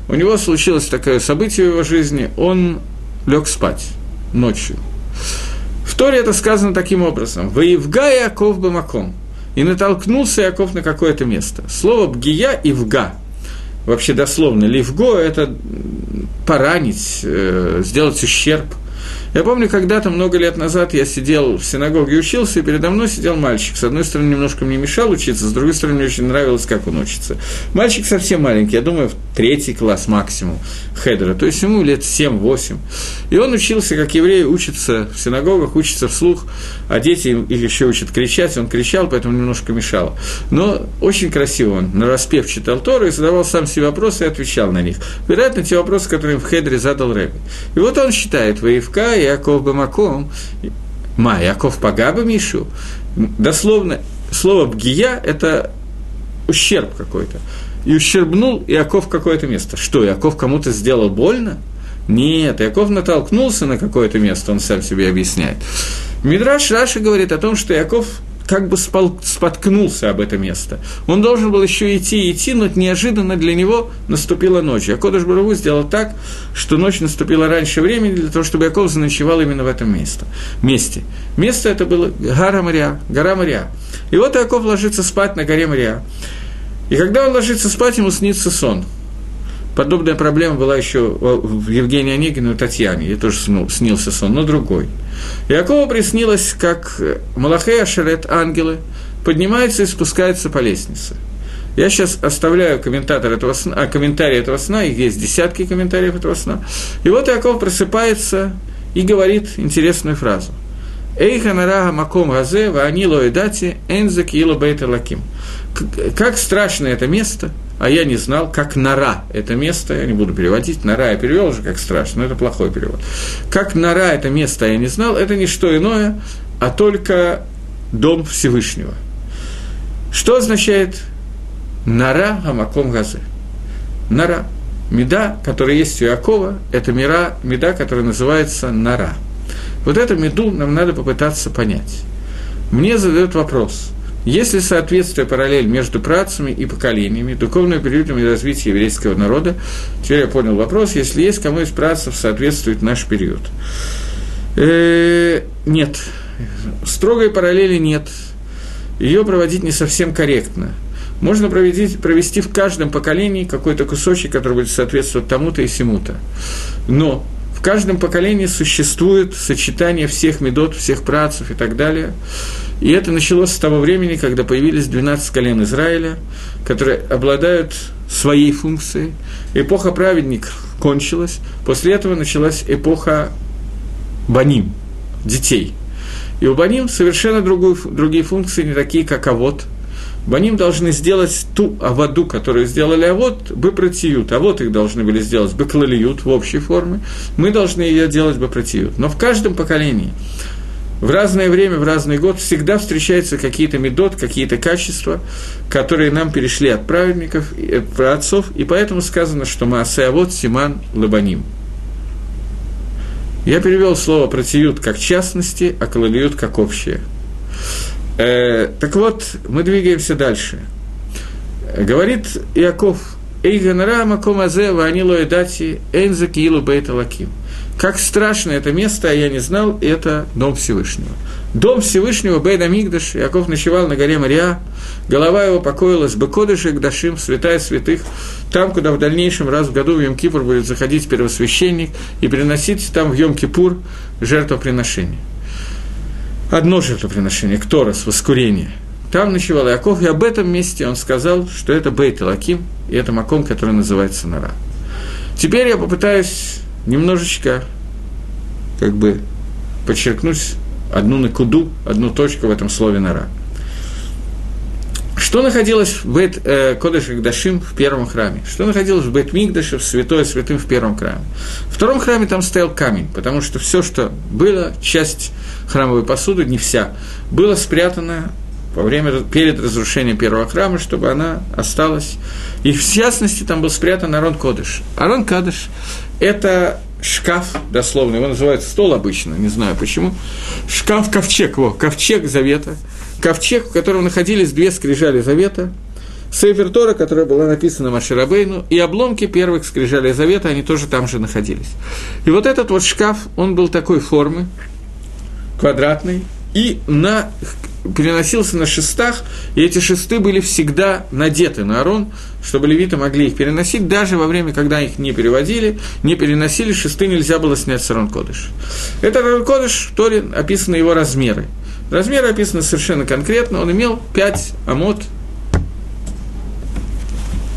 у него случилось такое событие в его жизни, он лег спать ночью. В Торе это сказано таким образом. «Воевга Яков Бамаком». И натолкнулся Яков на какое-то место. Слово «бгия» и «вга» вообще дословно, ливго – это поранить, э, сделать ущерб – я помню, когда-то, много лет назад, я сидел в синагоге и учился, и передо мной сидел мальчик. С одной стороны, немножко мне мешал учиться, с другой стороны, мне очень нравилось, как он учится. Мальчик совсем маленький, я думаю, в третий класс максимум хедера, то есть ему лет 7-8. И он учился, как евреи учатся в синагогах, учатся вслух, а дети их еще учат кричать, он кричал, поэтому немножко мешал. Но очень красиво он на распев читал Тору и задавал сам себе вопросы и отвечал на них. Вероятно, те вопросы, которые в хедере задал Рэбби. И вот он считает, Ваевка, Яков Бамаком, Ма, Яков Пагаба Мишу, дословно, слово «бгия» – это ущерб какой-то. И ущербнул Иаков какое-то место. Что, Иаков кому-то сделал больно? Нет, Иаков натолкнулся на какое-то место, он сам себе объясняет. Мидраш Раши говорит о том, что Яков как бы споткнулся об это место. Он должен был еще идти и идти, но неожиданно для него наступила ночь. Якодыш Барагу сделал так, что ночь наступила раньше времени, для того, чтобы Яков заночевал именно в этом месте. месте. Место это было гора Мария, гора Мария. И вот Яков ложится спать на горе Мария. И когда он ложится спать, ему снится сон – Подобная проблема была еще в Евгении Онегину и Татьяне, ей тоже снился сон, но другой. Якову приснилось, как Малахея Шарет, ангелы, поднимаются и спускаются по лестнице. Я сейчас оставляю комментатор этого сна, а, комментарий этого сна, их есть десятки комментариев этого сна. И вот Яков просыпается и говорит интересную фразу. Эйха нарага маком газе ваанило и дати киила бейта лаким. Как страшно это место – а я не знал, как нора это место, я не буду переводить, нора я перевел уже как страшно, но это плохой перевод. Как нора это место я не знал, это не что иное, а только дом Всевышнего. Что означает нора гамаком газы? Нора. Меда, которая есть у Якова, это мира, меда, которая называется нора. Вот эту меду нам надо попытаться понять. Мне задают вопрос – есть ли соответствие, параллель между працами и поколениями, духовным периодом и развитием еврейского народа? Теперь я понял вопрос. Если есть, кому из працев соответствует наш период? Э, нет. Строгой параллели нет. Ее проводить не совсем корректно. Можно провести, провести в каждом поколении какой-то кусочек, который будет соответствовать тому-то и всему-то. Но в каждом поколении существует сочетание всех медот, всех працев и так далее – и это началось с того времени, когда появились 12 колен Израиля, которые обладают своей функцией. Эпоха праведников кончилась, после этого началась эпоха баним, детей. И у баним совершенно другую, другие функции, не такие, как авод. Баним должны сделать ту аводу, которую сделали авод. А вот их должны были сделать бы клалиют в общей форме. Мы должны ее делать бы протиют. Но в каждом поколении в разное время, в разный год всегда встречаются какие-то медот, какие-то качества, которые нам перешли от праведников, от отцов, и поэтому сказано, что Маасеавод Симан Лабаним. Я перевел слово протиют как частности, а калалиют как общее. Э, так вот, мы двигаемся дальше. Говорит Иаков, Эйганара Макомазе Ванило Эдати Эйнза Киилу Бейта Лаким – как страшно это место, а я не знал, это Дом Всевышнего. Дом Всевышнего, Бейн Амигдаш, Яков ночевал на горе Мария, голова его покоилась Бекодыш и Гдашим, святая святых, там, куда в дальнейшем раз в году в Йом-Кипур будет заходить первосвященник и приносить там в Йом-Кипур жертвоприношение. Одно жертвоприношение, Кторос, воскурение. Там ночевал Яков, и об этом месте он сказал, что это Бейт Лаким, и это Маком, который называется Нара. Теперь я попытаюсь немножечко как бы подчеркнуть одну накуду, одну точку в этом слове «нара». Что находилось в Бет э, Кодыш Дашим в первом храме? Что находилось в Бет Мигдаше, в Святое Святым в первом храме? В втором храме там стоял камень, потому что все, что было, часть храмовой посуды, не вся, было спрятано во время, перед разрушением первого храма, чтобы она осталась. И в частности там был спрятан Арон Кодыш. Арон Кадыш – это шкаф, дословно, его называют стол обычно, не знаю почему. Шкаф-ковчег, во, ковчег завета. Ковчег, в котором находились две скрижали завета, Сейфер Тора, которая была написана Маширабейну, и обломки первых скрижалей завета, они тоже там же находились. И вот этот вот шкаф, он был такой формы, квадратный, и на переносился на шестах, и эти шесты были всегда надеты на Арон, чтобы левиты могли их переносить, даже во время, когда их не переводили, не переносили, шесты нельзя было снять с Арон Кодыш. Это Арон Кодыш, в Торе описаны его размеры. Размеры описаны совершенно конкретно, он имел 5 амот,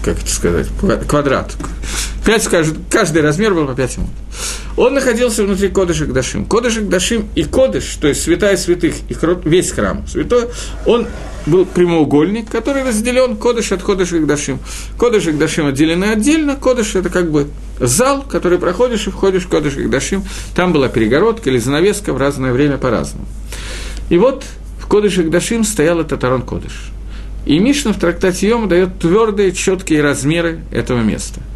как это сказать, квадрат. 5, каждый, размер был по 5 амот. Он находился внутри Кодыша Дашим. Кодыша Дашим и Кодыш, то есть святая святых, и весь храм святой, он был прямоугольник, который разделен Кодыш от Кодыша Дашим. Кодыш Дашим отделены отдельно, Кодыш – это как бы зал, который проходишь и входишь в Кодыш Дашим. Там была перегородка или занавеска в разное время по-разному. И вот в Кодыш Дашим стоял этот Арон Кодыш. И Мишна в трактате Йома дает твердые, четкие размеры этого места –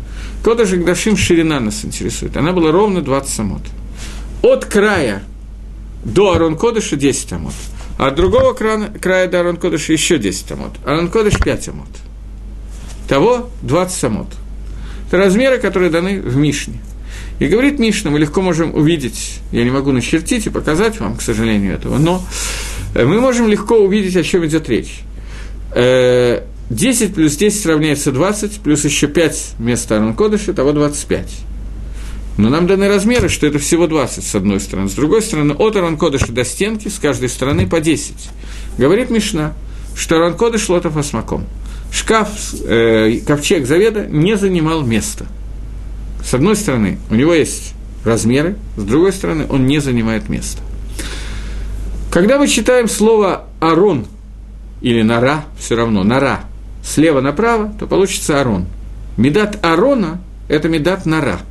Кода Гдашим ширина нас интересует. Она была ровно 20 самот. От края до Арон Кодыша 10 амот. А от другого края, края до Арон Кодыша еще 10 амот. Арон Кодыш 5 амот. Того 20 амот. Это размеры, которые даны в Мишне. И говорит Мишна, мы легко можем увидеть, я не могу начертить и показать вам, к сожалению, этого, но мы можем легко увидеть, о чем идет речь. 10 э, плюс 10 равняется 20, плюс еще 5 вместо Арон Кодыша, того 25. Но нам даны размеры, что это всего 20 с одной стороны. С другой стороны, от Аранкодыша до стенки с каждой стороны по 10. Говорит Мишна, что Аранкодыш лотов осмаком. Шкаф, э, ковчег Заведа не занимал места. С одной стороны, у него есть размеры, с другой стороны, он не занимает места. Когда мы читаем слово «арон» или «нара», все равно «нара», слева направо, то получится «арон». Медат Арона – это медат Нара –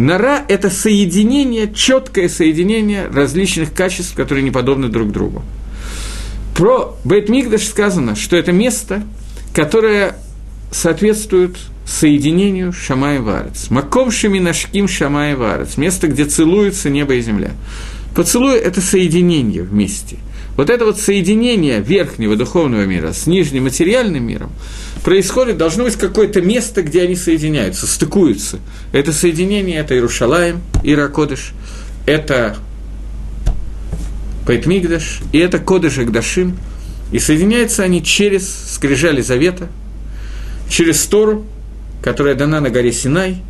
Нора – это соединение, четкое соединение различных качеств, которые не подобны друг другу. Про Бейтмигдаш сказано, что это место, которое соответствует соединению Шамай Варец. Маком Шеминашким Шамай Варец. Место, где целуются небо и земля. Поцелуй – это соединение вместе. Вот это вот соединение верхнего духовного мира с нижним материальным миром – происходит, должно быть какое-то место, где они соединяются, стыкуются. Это соединение, это Иерушалаем, Иракодыш, это Пейтмигдаш, и это Кодыш Агдашим, и соединяются они через скрижали завета, через Тору, которая дана на горе Синай,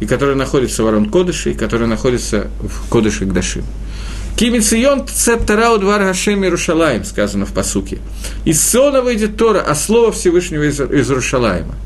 и которая находится в Арон Кодыше, и которая находится в Кодыше Гдашим. Кимицион цет Тарау двар Гашем Иерушалаем, сказано в посуке. Из Сиона выйдет Тора, а слово Всевышнего из, Иерушалаема.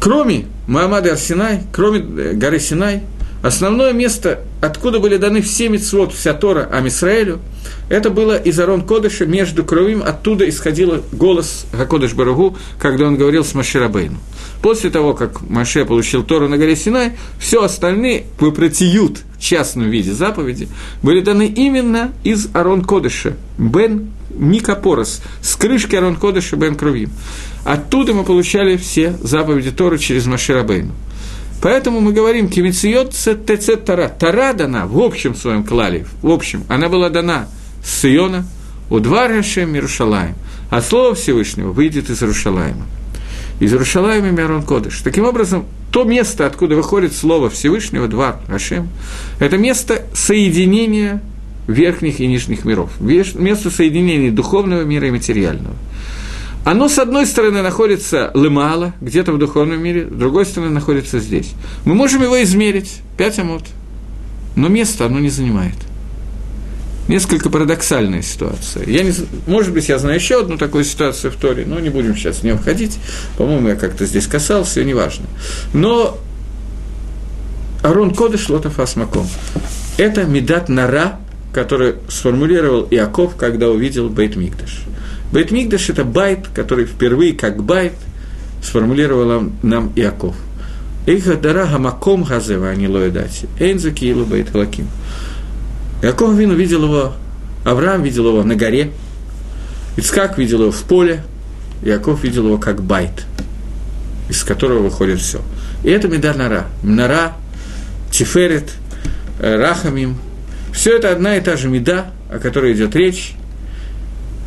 Кроме Маамада Арсинай, кроме э, горы Синай, основное место, откуда были даны все мецвод, вся Тора Амисраэлю, это было из Арон Кодыша, между Кровим, оттуда исходил голос Гакодыш Барагу, когда он говорил с Маширабейну. После того, как Маше получил Тору на горе Синай, все остальные выпротиют в частном виде заповеди были даны именно из Арон Кодыша, Бен Никопорос, с крышки Арон Кодыша Бен Крувим. Оттуда мы получали все заповеди Торы через Маширабейну. Поэтому мы говорим, кимициот ТЦ Тара. Тара дана в общем своем клале, в общем, она была дана с Сиона, у два Рашем Иерушалаем, а Слово Всевышнего выйдет из Иерушалаема из Иерушалаема Мирон Кодыш. Таким образом, то место, откуда выходит слово Всевышнего, два Ашем, это место соединения верхних и нижних миров, место соединения духовного мира и материального. Оно, с одной стороны, находится лымало, где-то в духовном мире, с другой стороны, находится здесь. Мы можем его измерить, 5 амот, но место оно не занимает несколько парадоксальная ситуация. Я не, может быть, я знаю еще одну такую ситуацию в Торе, но не будем сейчас в нее входить. По-моему, я как-то здесь касался, неважно. Но ארון קודש לא תופס מקום. Это מידת נורא, который сформулировал Иаков, когда увидел בית מקדש. בית מקדש – это בית, который впервые как בית сформулировал нам Иаков. איך נורא המקום הזה ואני לא ידעתי. אין זה כי אם בית אלקים. Яков אבינו увидел его, Авраам видел его на горе, Ицкак видел его в поле, Яков видел его как байт, из которого выходит все. И это Медар Нара. Нара, Тиферет, э, Рахамим. Все это одна и та же меда, о которой идет речь.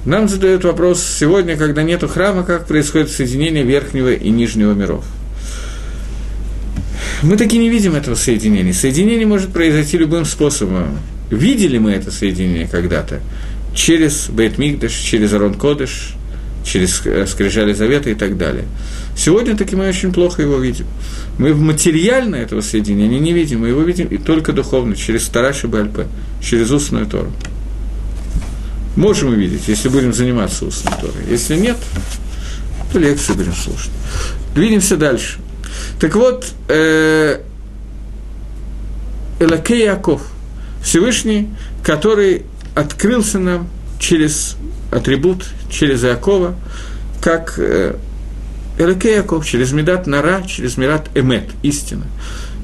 Нам задают вопрос сегодня, когда нету храма, как происходит соединение верхнего и нижнего миров. Мы таки не видим этого соединения. Соединение может произойти любым способом. Видели мы это соединение когда-то через Бейт Мигдаш, через Арон Кодыш, через э, Скрижали Завета и так далее. Сегодня таки мы очень плохо его видим. Мы в материально этого соединения не видим, мы его видим и только духовно, через Тараши Бальпе, через устную Тору. Можем увидеть, если будем заниматься устной Торой. Если нет, то лекции будем слушать. Двинемся дальше. Так вот, э, Элакей Яков – Всевышний, который открылся нам через атрибут, через Иакова, как э, Элакей Яков, через Медат Нара, через Мират Эмет, истина.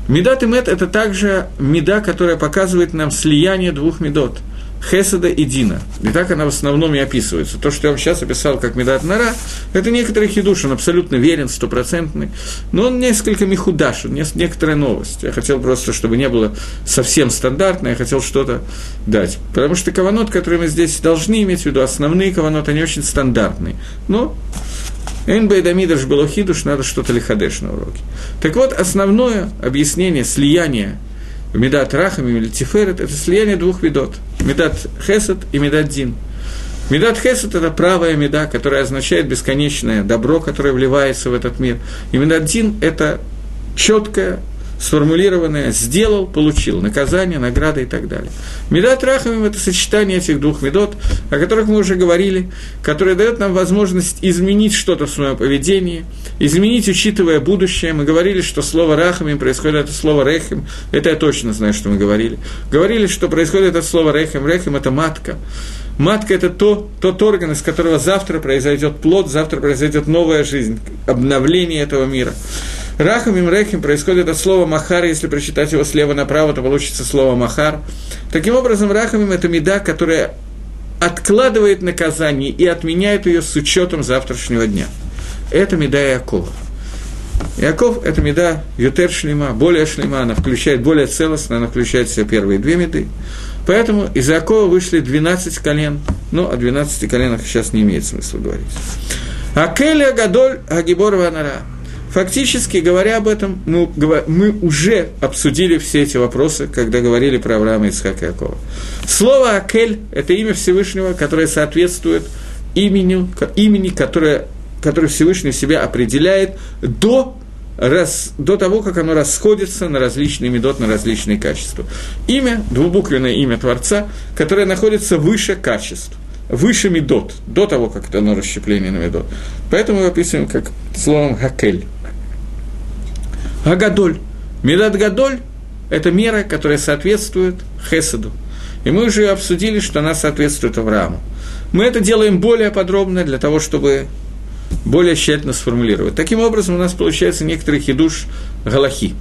Медат Эмет – это также меда, которая показывает нам слияние двух медот. Хеседа и Дина. И так она в основном и описывается. То, что я вам сейчас описал как Медат Нара, это некоторый хидуш, он абсолютно верен, стопроцентный, но он несколько михудаш, некоторая новость. Я хотел просто, чтобы не было совсем стандартно, я хотел что-то дать. Потому что каванот, которые мы здесь должны иметь в виду, основные каванот, они очень стандартные. Но Энбейдамидаш было хидуш, надо что-то лихадеш на уроке. Так вот, основное объяснение слияния Медат Рахам или Тиферет – это слияние двух видот. Медат Хесед и Медат Дин. Медат Хесед – это правая меда, которая означает бесконечное добро, которое вливается в этот мир. И Медат Дин – это четкое сформулированное «сделал, получил», наказание, награда и так далее. Медат Рахамим – это сочетание этих двух медот, о которых мы уже говорили, которое дает нам возможность изменить что-то в своем поведении, изменить, учитывая будущее. Мы говорили, что слово «рахамим» происходит от слова «рехим», это я точно знаю, что мы говорили. Говорили, что происходит от слова «рехим», «рехим» – это матка. Матка – это то, тот орган, из которого завтра произойдет плод, завтра произойдет новая жизнь, обновление этого мира. Рахам и Рехим происходит от слова Махар, если прочитать его слева направо, то получится слово Махар. Таким образом, Рахамим – это меда, которая откладывает наказание и отменяет ее с учетом завтрашнего дня. Это меда Якова. Яков – это меда Ютер Шлема, более Шлема, она включает более целостно, она включает в себя первые две меды. Поэтому из Якова вышли 12 колен, но о 12 коленах сейчас не имеет смысла говорить. Акеля Гадоль Агибор Ванара – Фактически, говоря об этом, мы, мы уже обсудили все эти вопросы, когда говорили про Авраама Ицхака Якова. Слово «Акель» – это имя Всевышнего, которое соответствует имени, имени которое, которое Всевышний себя определяет до раз, до того, как оно расходится на различные медот, на различные качества. Имя, двубуквенное имя Творца, которое находится выше качеств, выше медот, до того, как это оно расщепление на медот. Поэтому мы описываем как словом «хакель». Агадоль. Медат Гадоль – это мера, которая соответствует Хеседу. И мы уже обсудили, что она соответствует Аврааму. Мы это делаем более подробно для того, чтобы более тщательно сформулировать. Таким образом, у нас получается некоторый хидуш галахи.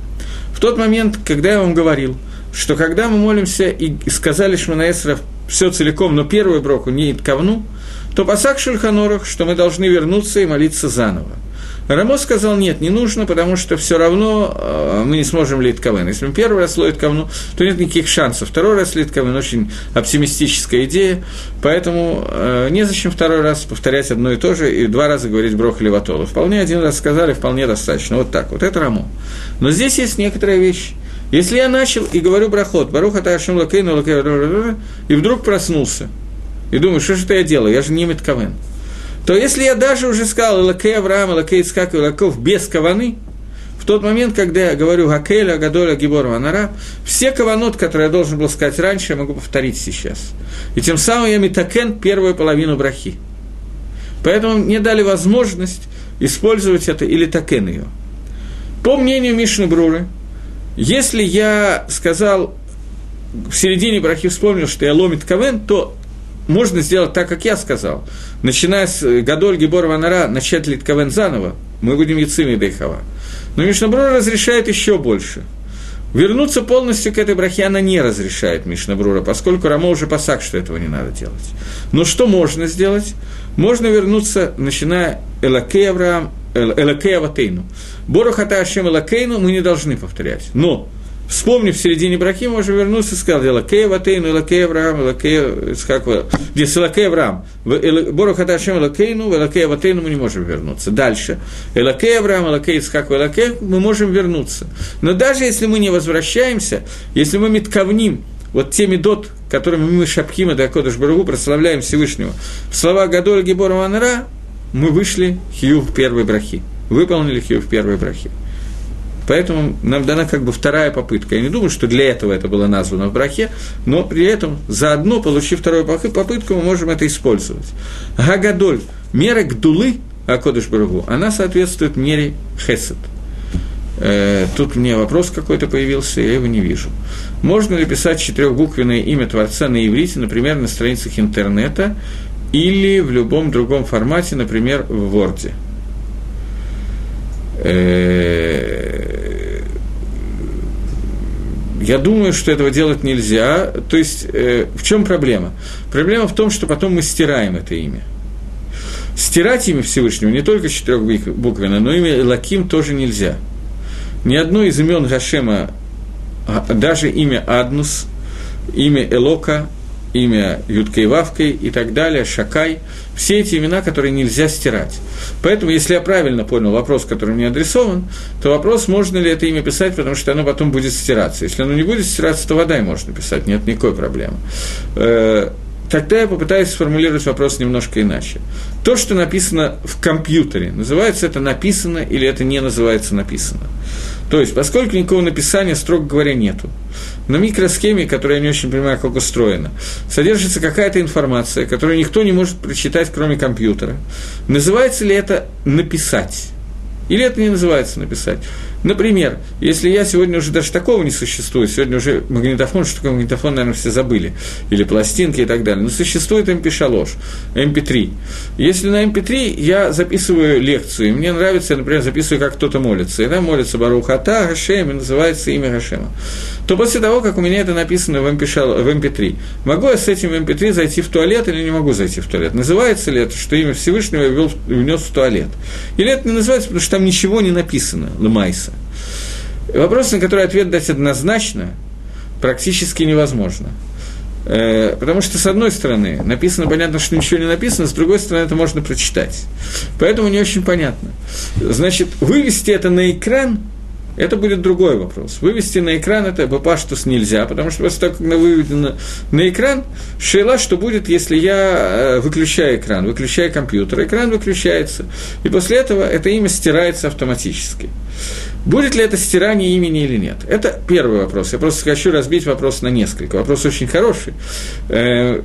В тот момент, когда я вам говорил, что когда мы молимся и сказали Шманаэсра все целиком, но первую броку не ковну, то пасак Шульханорах, что мы должны вернуться и молиться заново. Рамо сказал, нет, не нужно, потому что все равно э, мы не сможем лить кавен. Если мы первый раз ловит кавну, то нет никаких шансов. Второй раз лить кавен – очень оптимистическая идея, поэтому э, незачем второй раз повторять одно и то же и два раза говорить брох или ватола. Вполне один раз сказали, вполне достаточно. Вот так вот. Это Рамо. Но здесь есть некоторая вещь. Если я начал и говорю брахот, баруха ташим лакейну лакейну, и вдруг проснулся, и думаю, что же это я делаю, я же не меткавен то если я даже уже сказал Элакей Авраам, Элакей Ицкак и Элаков без каваны, в тот момент, когда я говорю Гакеля, Гадоля, Гибор, Ванара, все каванот, которые я должен был сказать раньше, я могу повторить сейчас. И тем самым я метакен первую половину брахи. Поэтому мне дали возможность использовать это или такен ее. По мнению Мишны Бруры, если я сказал в середине брахи вспомнил, что я ломит кавен, то можно сделать так, как я сказал. Начиная с Гадоль Гибор Ванара, начать Литковен заново, мы будем Яцими Дейхава. Но Мишнабрур разрешает еще больше. Вернуться полностью к этой брахе она не разрешает Мишнабрура, поскольку Рамо уже посак, что этого не надо делать. Но что можно сделать? Можно вернуться, начиная Элакей Авраам, Элакей Аватейну. Борохата Ашем Элакейну мы не должны повторять. Но Вспомнив в середине брахи, можем вернуться и сказать, Лакей Ватейну, Лакей Авраам, Лакей Исхак, здесь Лакей Авраам, Бору Хаташем Лакейну, Лакей Ватейну мы не можем вернуться. Дальше, Лакей Авраам, Лакей Исхак, Лакей, мы можем вернуться. Но даже если мы не возвращаемся, если мы метковним вот те медот, которыми мы шапхима да Кодыш Барагу прославляем Всевышнего, в слова Гадоля Гибора Ванара, мы вышли хью в первой брахи, выполнили хью в первой брахи. Поэтому нам дана как бы вторая попытка. Я не думаю, что для этого это было названо в брахе, но при этом заодно, получив вторую попытку, мы можем это использовать. Гагадоль, мера гдулы, Акодыш Барагу, она соответствует мере хесед. Э, тут мне вопрос какой-то появился, я его не вижу. Можно ли писать четырехбуквенное имя Творца на иврите, например, на страницах интернета или в любом другом формате, например, в Word? Э, я думаю, что этого делать нельзя. То есть, э, в чем проблема? Проблема в том, что потом мы стираем это имя. Стирать имя Всевышнего не только четырехбуквенно, но имя Лаким тоже нельзя. Ни одно из имен Гашема, а, даже имя Аднус, имя Элока, имя Юткой Вавкой и так далее, Шакай, все эти имена, которые нельзя стирать. Поэтому, если я правильно понял вопрос, который мне адресован, то вопрос, можно ли это имя писать, потому что оно потом будет стираться. Если оно не будет стираться, то вода можно писать, нет никакой проблемы. Э, тогда я попытаюсь сформулировать вопрос немножко иначе. То, что написано в компьютере, называется это написано или это не называется написано? То есть, поскольку никакого написания, строго говоря, нету, на микросхеме, которая я не очень понимаю, как устроена, содержится какая-то информация, которую никто не может прочитать, кроме компьютера. Называется ли это «написать»? Или это не называется «написать»? Например, если я сегодня уже даже такого не существует, сегодня уже магнитофон, что такое магнитофон, наверное, все забыли, или пластинки и так далее, но существует MP3, MP3. Если на MP3 я записываю лекцию, и мне нравится, я, например, записываю, как кто-то молится, и там молится Барухата, Гашем, и называется имя Гашема, то после того, как у меня это написано в MP3, могу я с этим MP3 зайти в туалет или не могу зайти в туалет? Называется ли это, что имя Всевышнего я ввел, внес в туалет? Или это не называется, потому что там ничего не написано, Ламайса? Вопрос, на который ответ дать однозначно, практически невозможно. Э, потому что, с одной стороны, написано, понятно, что ничего не написано, с другой стороны, это можно прочитать. Поэтому не очень понятно. Значит, вывести это на экран – это будет другой вопрос. Вывести на экран это бапаштус нельзя, потому что после того, как она выведена на экран, шейла, что будет, если я э, выключаю экран, выключаю компьютер, экран выключается, и после этого это имя стирается автоматически. Будет ли это стирание имени или нет? Это первый вопрос. Я просто хочу разбить вопрос на несколько. Вопрос очень хороший. Э,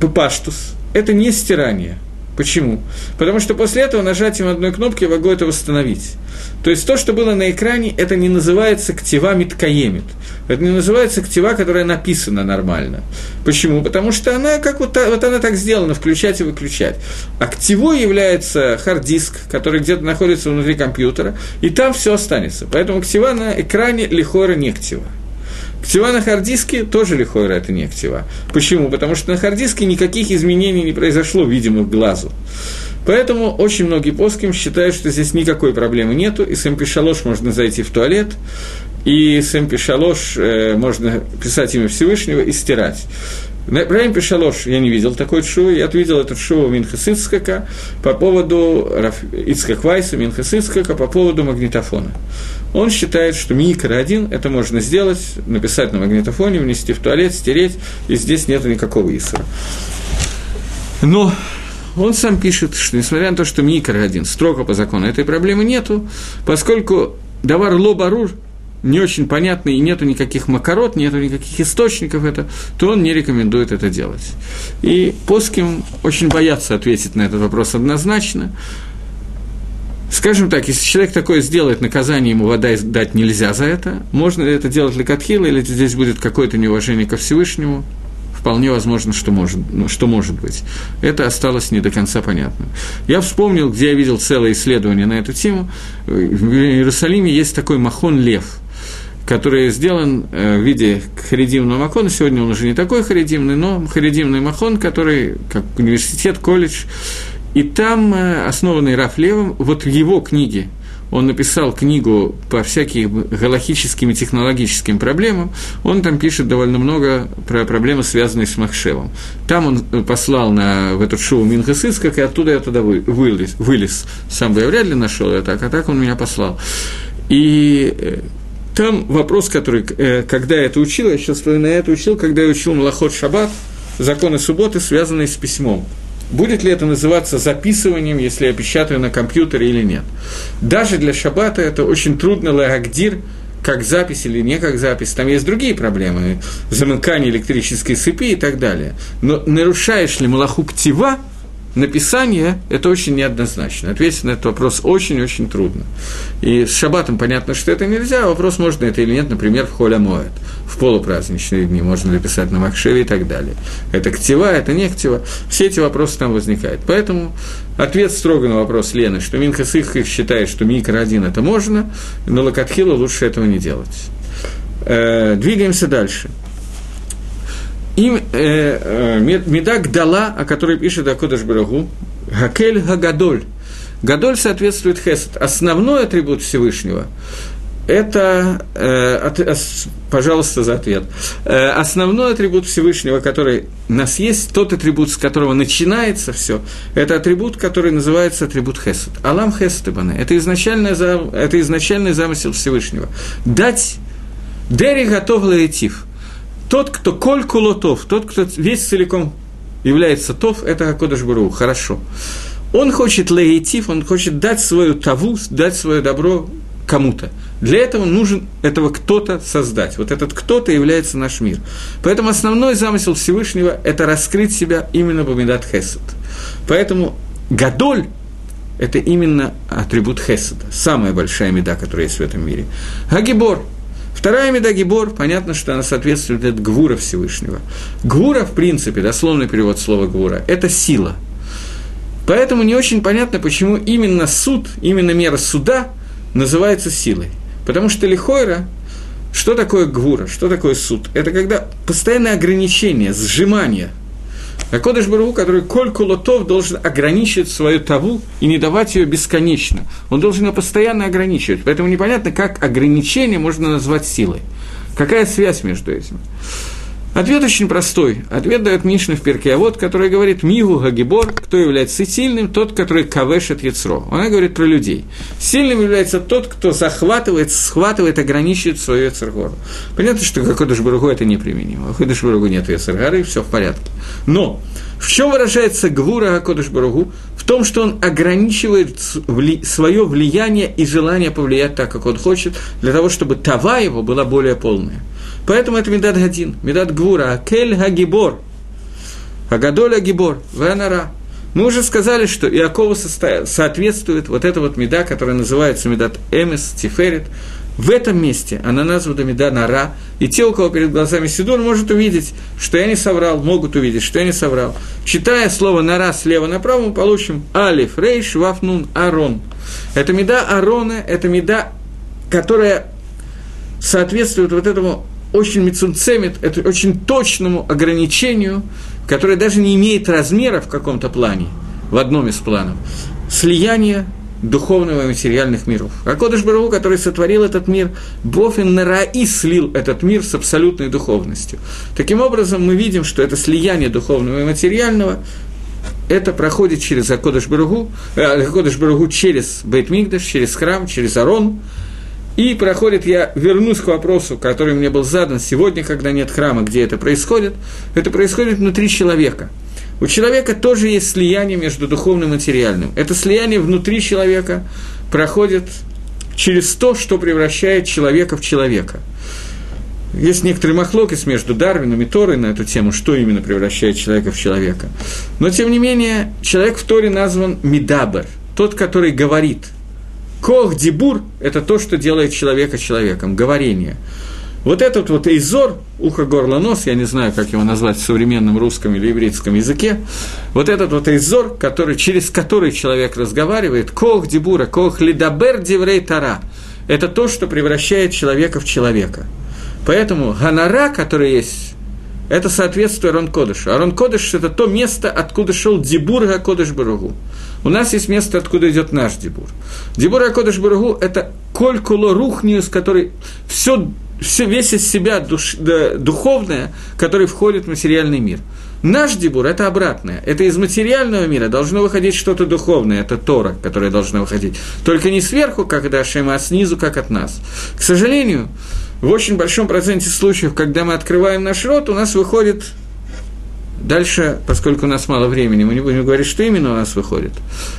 Папаштус – это не стирание. Почему? Потому что после этого нажатием одной кнопки я могу это восстановить. То есть то, что было на экране, это не называется ктива миткаемит. Это не называется ктива, которая написана нормально. Почему? Потому что она как вот, вот она так сделана, включать и выключать. А ктивой является hard disk, который где-то находится внутри компьютера, и там все останется. Поэтому כתיבה на экране לכאורה не כתיבה. כתיבה на hard disk е тоже לכאורה это не כתיבה. Почему? Потому что на hard disk е никаких изменений не произошло, видимо, глазу. Поэтому очень многие פוסקים считают, что здесь никакой проблемы нету, и с mp можно зайти в туалет, и с mp э, можно писать имя Всевышнего и стирать. Про Пешалош я не видел такой шоу, я видел этот шоу Минха по поводу Ицкак Вайса, Минха по поводу магнитофона. Он считает, что микро один это можно сделать, написать на магнитофоне, внести в туалет, стереть, и здесь нет никакого исра. Но он сам пишет, что несмотря на то, что микро один строго по закону этой проблемы нету, поскольку давар лобарур не очень понятный и нету никаких макарот, нету никаких источников это, то он не рекомендует это делать. И Поским очень боятся ответить на этот вопрос однозначно. Скажем так, если человек такое сделает, наказание ему вода дать нельзя за это, можно ли это делать лекатхила, или здесь будет какое-то неуважение ко Всевышнему, вполне возможно, что может, ну, что может быть. Это осталось не до конца понятно. Я вспомнил, где я видел целое исследование на эту тему. В Иерусалиме есть такой махон Лев – который сделан э, в виде харидимного макона. Сегодня он уже не такой харидимный, но харидимный махон, который как университет, колледж. И там, э, основанный Раф Левом, вот в его книге, он написал книгу по всяким галахическим и технологическим проблемам, он там пишет довольно много про проблемы, связанные с Махшевом. Там он э, послал на, в этот шоу Минхас как и оттуда я туда вылез, вылез. Сам бы я вряд ли нашел это, а так он меня послал. И там вопрос, который, э, когда я это учил, я сейчас на это учил, когда я учил Малахот Шаббат, законы субботы, связанные с письмом. Будет ли это называться записыванием, если я печатаю на компьютере или нет? Даже для шаббата это очень трудно лагдир, как запись или не как запись. Там есть другие проблемы, замыкание электрической цепи и так далее. Но нарушаешь ли малаху ктива – написание – это очень неоднозначно. Ответить на этот вопрос очень-очень трудно. И с шаббатом понятно, что это нельзя, а вопрос, можно это или нет, например, в холя моет, в полупраздничные дни, можно ли писать на Махшеве и так далее. Это ктива, это не ктива. Все эти вопросы там возникают. Поэтому ответ строго на вопрос Лены, что Минхас их считает, что микро один это можно, но Лакатхила лучше этого не делать. Э, двигаемся дальше. Им э, э, Медак дала, о которой пишет Акодыш Брагу, Гакель Гагадоль. Гадоль соответствует Хесед. Основной атрибут Всевышнего это, э, от, э, пожалуйста, за ответ. Э, основной атрибут Всевышнего, который у нас есть, тот атрибут, с которого начинается все, это атрибут, который называется атрибут Хесед. Алам Хесед Ибане. Это изначальный, это изначальный замысел Всевышнего. Дать Дери готов лаэтив. Тот, кто коль кулотов, тот, кто весь целиком является тов, это Акодыш Бару. Хорошо. Он хочет лаэтив, он хочет дать свою таву, дать свое добро кому-то. Для этого нужен этого кто-то создать. Вот этот кто-то является наш мир. Поэтому основной замысел Всевышнего – это раскрыть себя именно в Амидат Хесед. Поэтому Гадоль – это именно атрибут Хеседа, самая большая меда, которая есть в этом мире. Гагибор – Вторая меда Гибор, понятно, что она соответствует от Гвура Всевышнего. Гвура, в принципе, дословный перевод слова Гвура, это сила. Поэтому не очень понятно, почему именно суд, именно мера суда называется силой. Потому что Лихойра, что такое гвура, что такое суд? Это когда постоянное ограничение, сжимание. А Кодыш Бару, который коль кулотов должен ограничивать свою таву и не давать ее бесконечно. Он должен ее постоянно ограничивать. Поэтому непонятно, как ограничение можно назвать силой. Какая связь между этим? Ответ очень простой. Ответ дает Мишна в перке, а вот, который говорит «Мигу Гагибор», кто является сильным, тот, который кавешет яцро. Она говорит про людей. Сильным является тот, кто захватывает, схватывает, ограничивает свою яцергору. Понятно, что Гакодыш Баругу это неприменимо. Гакодыш Баругу нет яцергоры, все в порядке. Но в чем выражается Гвура Гакодыш Баругу? В том, что он ограничивает свое влияние и желание повлиять так, как он хочет, для того, чтобы тава его была более полная. Поэтому это Медат Гадин, Медат Гвура, Акель Хагибор, Агадоль Агибор, Венара. Мы уже сказали, что Иакову соответствует вот эта вот меда, которая называется медат Эмес, Тиферет. В этом месте она названа меда Нара, и те, у кого перед глазами Сидур, может увидеть, что я не соврал, могут увидеть, что я не соврал. Читая слово Нара слева направо, мы получим Алиф, Рейш, Вафнун, Арон. Это меда Арона, это меда, которая соответствует вот этому очень мецунцемит, это очень точному ограничению, которое даже не имеет размера в каком-то плане, в одном из планов, слияние духовного и материальных миров. А Кодыш Барагу, который сотворил этот мир, Бофин Нараи слил этот мир с абсолютной духовностью. Таким образом, мы видим, что это слияние духовного и материального, это проходит через Акодыш Барагу, э, Акодыш через Бейтмигдаш, через храм, через Арон, и проходит, я вернусь к вопросу, который мне был задан сегодня, когда нет храма, где это происходит. Это происходит внутри человека. У человека тоже есть слияние между духовным и материальным. Это слияние внутри человека проходит через то, что превращает человека в человека. Есть некоторые махлокис между Дарвином и Торой на эту тему, что именно превращает человека в человека. Но, тем не менее, человек в Торе назван Мидабер, тот, который говорит – Кох дебур – это то, что делает человека человеком, говорение. Вот этот вот эйзор, ухо, горло, нос, я не знаю, как его назвать в современном русском или еврейском языке, вот этот вот эйзор, который, через который человек разговаривает, кох дебура, кох лидабер диврей тара, это то, что превращает человека в человека. Поэтому ганара, который есть это соответствует Арон Кодышу. Арон Кодыш – это то место, откуда шел Дибур Гакодыш Баругу. У нас есть место, откуда идет наш Дибур. Дибур Гакодыш Баругу – это коль куло рухниус, который все, все, весь из себя душ, да, духовное, который входит в материальный мир. Наш Дибур – это обратное. Это из материального мира должно выходить что-то духовное, это Тора, которое должно выходить. Только не сверху, как это Ашема, а снизу, как от нас. К сожалению, в очень большом проценте случаев, когда мы открываем наш рот, у нас выходит Дальше, поскольку у нас мало времени, мы не будем говорить, что именно у нас выходит.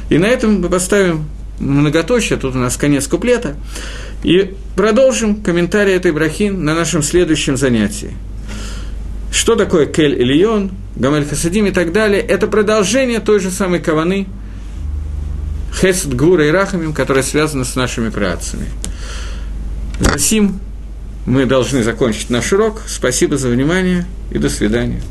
И на этом мы поставим многоточие, тут у нас конец куплета, и продолжим комментарий этой брахин на нашем следующем занятии. Что такое Кель Ильон, Гамель Хасадим и так далее, это продолжение той же самой каваны, Хесед Гура и Рахамим, которая связана с нашими працами. Засим мы должны закончить наш урок. Спасибо за внимание и до свидания.